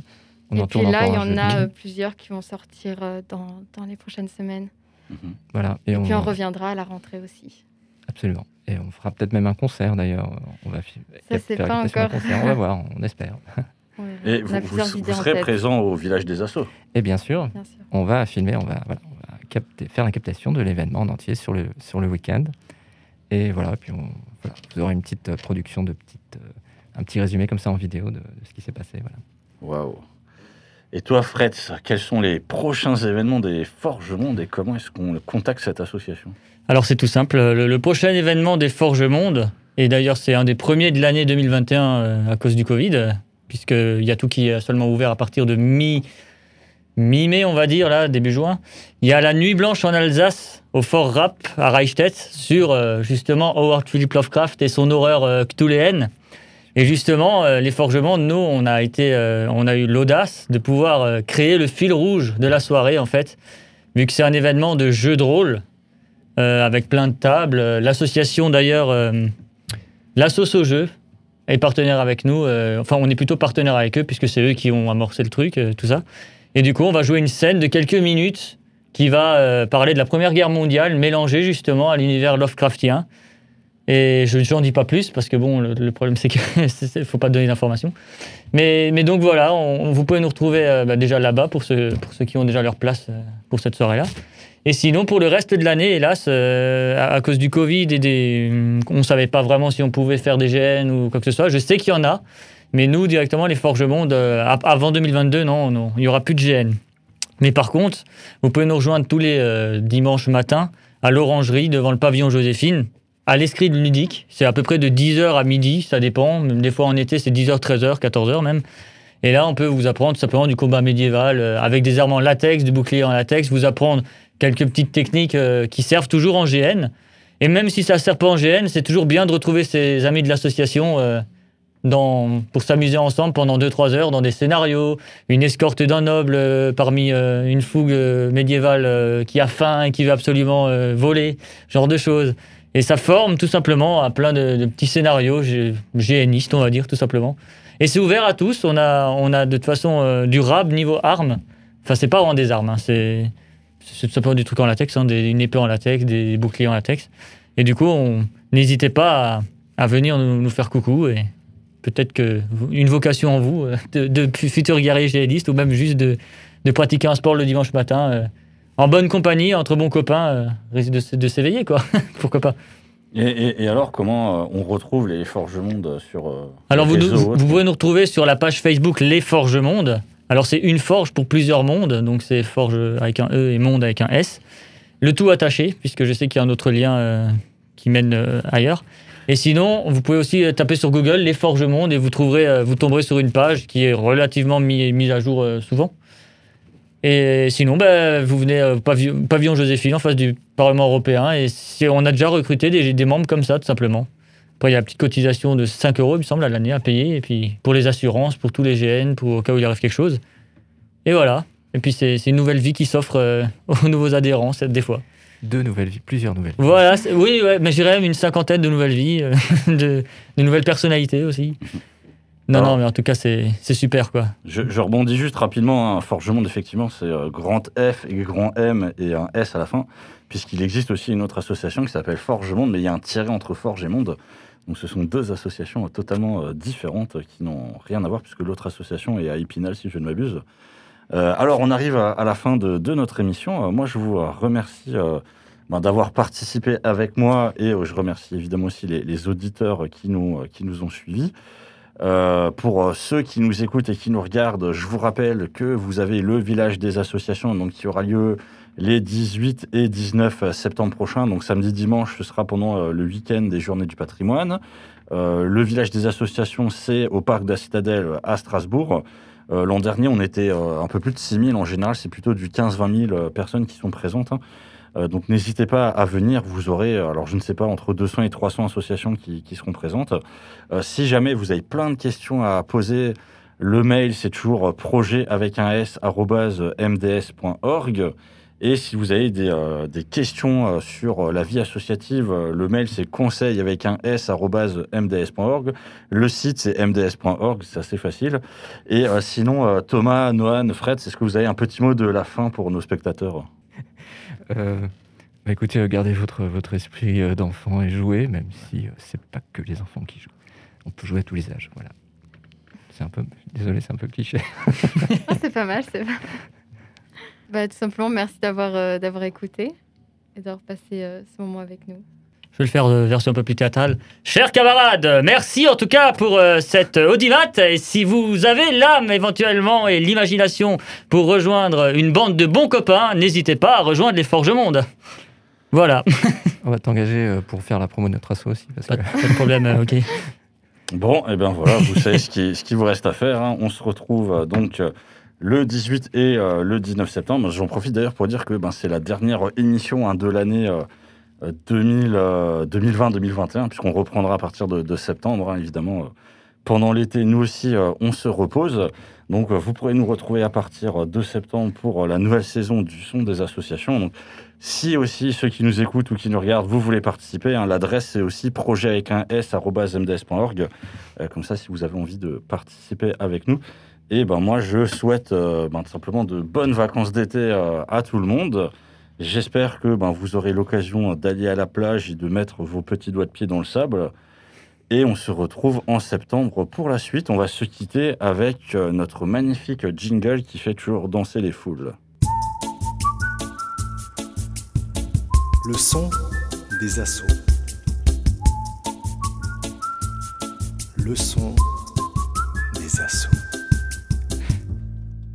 On Et en puis là, il y en a euh, plusieurs qui vont sortir euh, dans, dans les prochaines semaines. Mhm. Voilà. Et, puis on reviendra à la rentrée aussi. Absolument. Et on fera peut-être même un concert d'ailleurs. On va Ça, c'est pas encore. concert. On va voir, on espère. (laughs) Et vous, serez présent au village des Assauts. Et bien sûr, bien sûr. on va filmer, on va, voilà, on va capter- faire la captation de l'événement en entier sur le, sur le week-end. Et voilà, puis on voilà, vous aurez une petite euh, production de petite, euh, un petit résumé comme ça en vidéo de, de ce qui s'est passé. Voilà. Waouh. Et toi, Fred, quels sont les prochains événements des Forges Monde et comment est-ce qu'on contacte cette association? Alors c'est tout simple. Le, le prochain événement des Forges Monde, et d'ailleurs c'est un des premiers de l'année 2021 euh, à cause du Covid, a tout qui est seulement ouvert à partir de mi- mi-mai, on va dire, là, début juin. Il y a la Nuit Blanche en Alsace, au Fort Rap, à Reichstätt, sur euh, justement Howard Philip Lovecraft et son horreur euh. Et justement, euh, les forgements, nous, on a, été, euh, on a eu l'audace de pouvoir créer le fil rouge de la soirée, en fait, vu que c'est un événement de jeu de rôle, avec plein de tables. L'association, d'ailleurs, la sauce au jeu, est partenaire avec nous. euh, enfin, on est plutôt partenaire avec eux, puisque c'est eux qui ont amorcé le truc, euh, tout ça. Et du coup, on va jouer une scène de quelques minutes qui va euh, parler de la Première Guerre mondiale, mélangée justement à l'univers Lovecraftien. Et je n'en dis pas plus parce que bon, le, problème c'est qu'il ne (laughs) faut pas donner d'informations. Mais, donc voilà, vous pouvez nous retrouver bah, déjà là-bas pour ceux, qui ont déjà leur place pour cette soirée-là. Et sinon, pour le reste de l'année, hélas, euh, à, cause du Covid et hum, On ne savait pas vraiment si on pouvait faire des GN ou quoi que ce soit. Je sais qu'il y en a, mais nous, directement, les Forges Monde, euh, avant 2022, non, non, il n'y aura plus de GN. Mais par contre, vous pouvez nous rejoindre tous les euh, dimanches matins à l'Orangerie devant le pavillon Joséphine, à l'escride ludique. C'est à peu près de 10h à midi, ça dépend. Des fois en été, c'est 10h, 13h, 14h même. Et là, on peut vous apprendre simplement du combat médiéval avec des armes en latex, du bouclier en latex, vous apprendre quelques petites techniques euh, qui servent toujours en GN. Et même si ça ne sert pas en GN, c'est toujours bien de retrouver ses amis de l'association euh, pour s'amuser ensemble pendant 2-3 heures dans des scénarios, une escorte d'un noble euh, parmi une fougue médiévale qui a faim et qui veut absolument voler, genre de choses. Et ça forme tout simplement à plein de, petits scénarios GNistes, on va dire, tout simplement. Et c'est ouvert à tous. On a, on a de toute façon du rab niveau armes. Enfin, c'est pas vraiment des armes, hein, c'est c'est tout simplement du truc en latex, hein, des, une épée en latex, des boucliers en latex. Et du coup, on- n'hésitez pas à, à venir nous, nous faire coucou et peut-être que vous- une vocation en vous euh, de, de futur guerrier GNiste ou même juste de, de pratiquer un sport le dimanche matin euh, en bonne compagnie, entre bons copains, euh, risque de, de s'éveiller, quoi. (laughs) Pourquoi pas Et, et- et alors, comment euh, on retrouve les Forges Monde sur. euh, Alors, vous, réseaux autres vous pouvez nous retrouver sur la page Facebook Les Forges Monde. Alors, c'est une forge pour plusieurs mondes, donc c'est forge avec un E et monde avec un S. Le tout attaché, puisque je sais qu'il y a un autre lien euh, qui mène euh, ailleurs. Et sinon, vous pouvez aussi euh, taper sur Google Les Forges Monde et vous, trouverez, tomberez sur une page qui est relativement mi- mise à jour souvent. Et sinon, ben, vous venez au pavillon, Joséphine en face du Parlement européen et on a déjà recruté des membres comme ça, tout simplement. Après, il y a la petite cotisation de 5 euros, il me semble, à l'année à payer. Et puis, pour les assurances, pour tous les GN, pour au cas où il arrive quelque chose. Et voilà. Et puis, c'est une nouvelle vie qui s'offre euh, (laughs) aux nouveaux adhérents, des fois. Deux nouvelles vies, plusieurs nouvelles vies. Voilà. Oui, ouais, mais j'irais même une cinquantaine de nouvelles vies, euh, (laughs) de, de nouvelles personnalités aussi. Non, Alors- non, mais en tout cas, c'est c'est super, quoi. Je, je rebondis juste rapidement. Un Forge Monde, effectivement, c'est euh, grand F et grand M et un S à la fin, puisqu'il existe aussi une autre association qui s'appelle Forge Monde, mais il y a un tiré entre Forge et Monde. Donc ce sont deux associations euh, totalement euh, différentes euh, qui n'ont rien à voir, puisque l'autre association est à Épinal, si je ne m'abuse. Alors, on arrive à, la fin de, notre émission. Moi, je vous remercie ben, d'avoir participé avec moi et je remercie évidemment aussi les, les auditeurs qui nous, qui nous ont suivis. Pour ceux qui nous écoutent et qui nous regardent, je vous rappelle que vous avez le village des associations, donc qui aura lieu les 18 et 19 septembre prochains. Donc samedi, dimanche, ce sera pendant euh, le week-end des Journées du patrimoine. Euh, le village des associations, c'est au parc de la Citadelle à Strasbourg. Euh, L'an dernier, on était un peu plus de 6 000. En général, c'est plutôt du 15-20 000 euh, personnes qui sont présentes. hein. Donc n'hésitez pas à venir. Vous aurez, alors je ne sais pas, entre 200 et 300 associations qui, seront présentes. Si jamais vous avez plein de questions à poser, le mail c'est toujours projet avec un s mds.org. Et si vous avez des, euh, des questions euh, sur euh, la vie associative, euh, le mail c'est conseil avec un s mds.org. Le site c'est mds.org, c'est assez facile. Et euh, sinon, euh, Thomas, Noan, Fred, est-ce que vous avez un petit mot de la fin pour nos spectateurs? Euh, bah écoutez, euh, gardez votre, votre esprit euh, d'enfant et jouez, même si euh, c'est pas que les enfants qui jouent. On peut jouer à tous les âges, voilà. C'est un peu, désolé, c'est un peu cliché. Ah, (laughs) c'est pas mal, c'est pas mal. Bah, tout simplement, merci d'avoir euh, d'avoir écouté et d'avoir passé euh, ce moment avec nous. Je vais le faire de version un peu plus théâtrale. Chers camarades, merci en tout cas pour euh, cette audimat. Et si vous avez l'âme éventuellement et l'imagination pour rejoindre une bande de bons copains, n'hésitez pas à rejoindre les Forges Monde. Voilà, (laughs) On va t'engager euh, pour faire la promo de notre asso aussi. Parce pas, que... pas de problème, euh, ok. Bon, et ben voilà, vous savez ce qui, ce qui vous reste à faire. hein. On se retrouve euh, donc euh, le 18 et euh, le 19 septembre. J'en profite d'ailleurs pour dire que ben, c'est la dernière émission hein, de l'année euh, euh, 2000, euh, 2020-2021, puisqu'on reprendra à partir de, septembre, hein, évidemment. euh, pendant l'été, nous aussi, euh, on se repose. Donc, vous pourrez nous retrouver à partir de septembre pour la nouvelle saison du son des associations. Donc, si aussi ceux qui nous écoutent ou qui nous regardent, vous voulez participer, hein, l'adresse c'est aussi projet avec un s comme ça, si vous avez envie de participer avec nous. Et ben moi, je souhaite euh, ben, tout simplement de bonnes vacances d'été euh, à tout le monde. J'espère que ben, vous aurez l'occasion d'aller à la plage et de mettre vos petits doigts de pied dans le sable. Et on se retrouve en septembre pour la suite. On va se quitter avec euh, notre magnifique jingle qui fait toujours danser les foules. Le son des assauts. Le son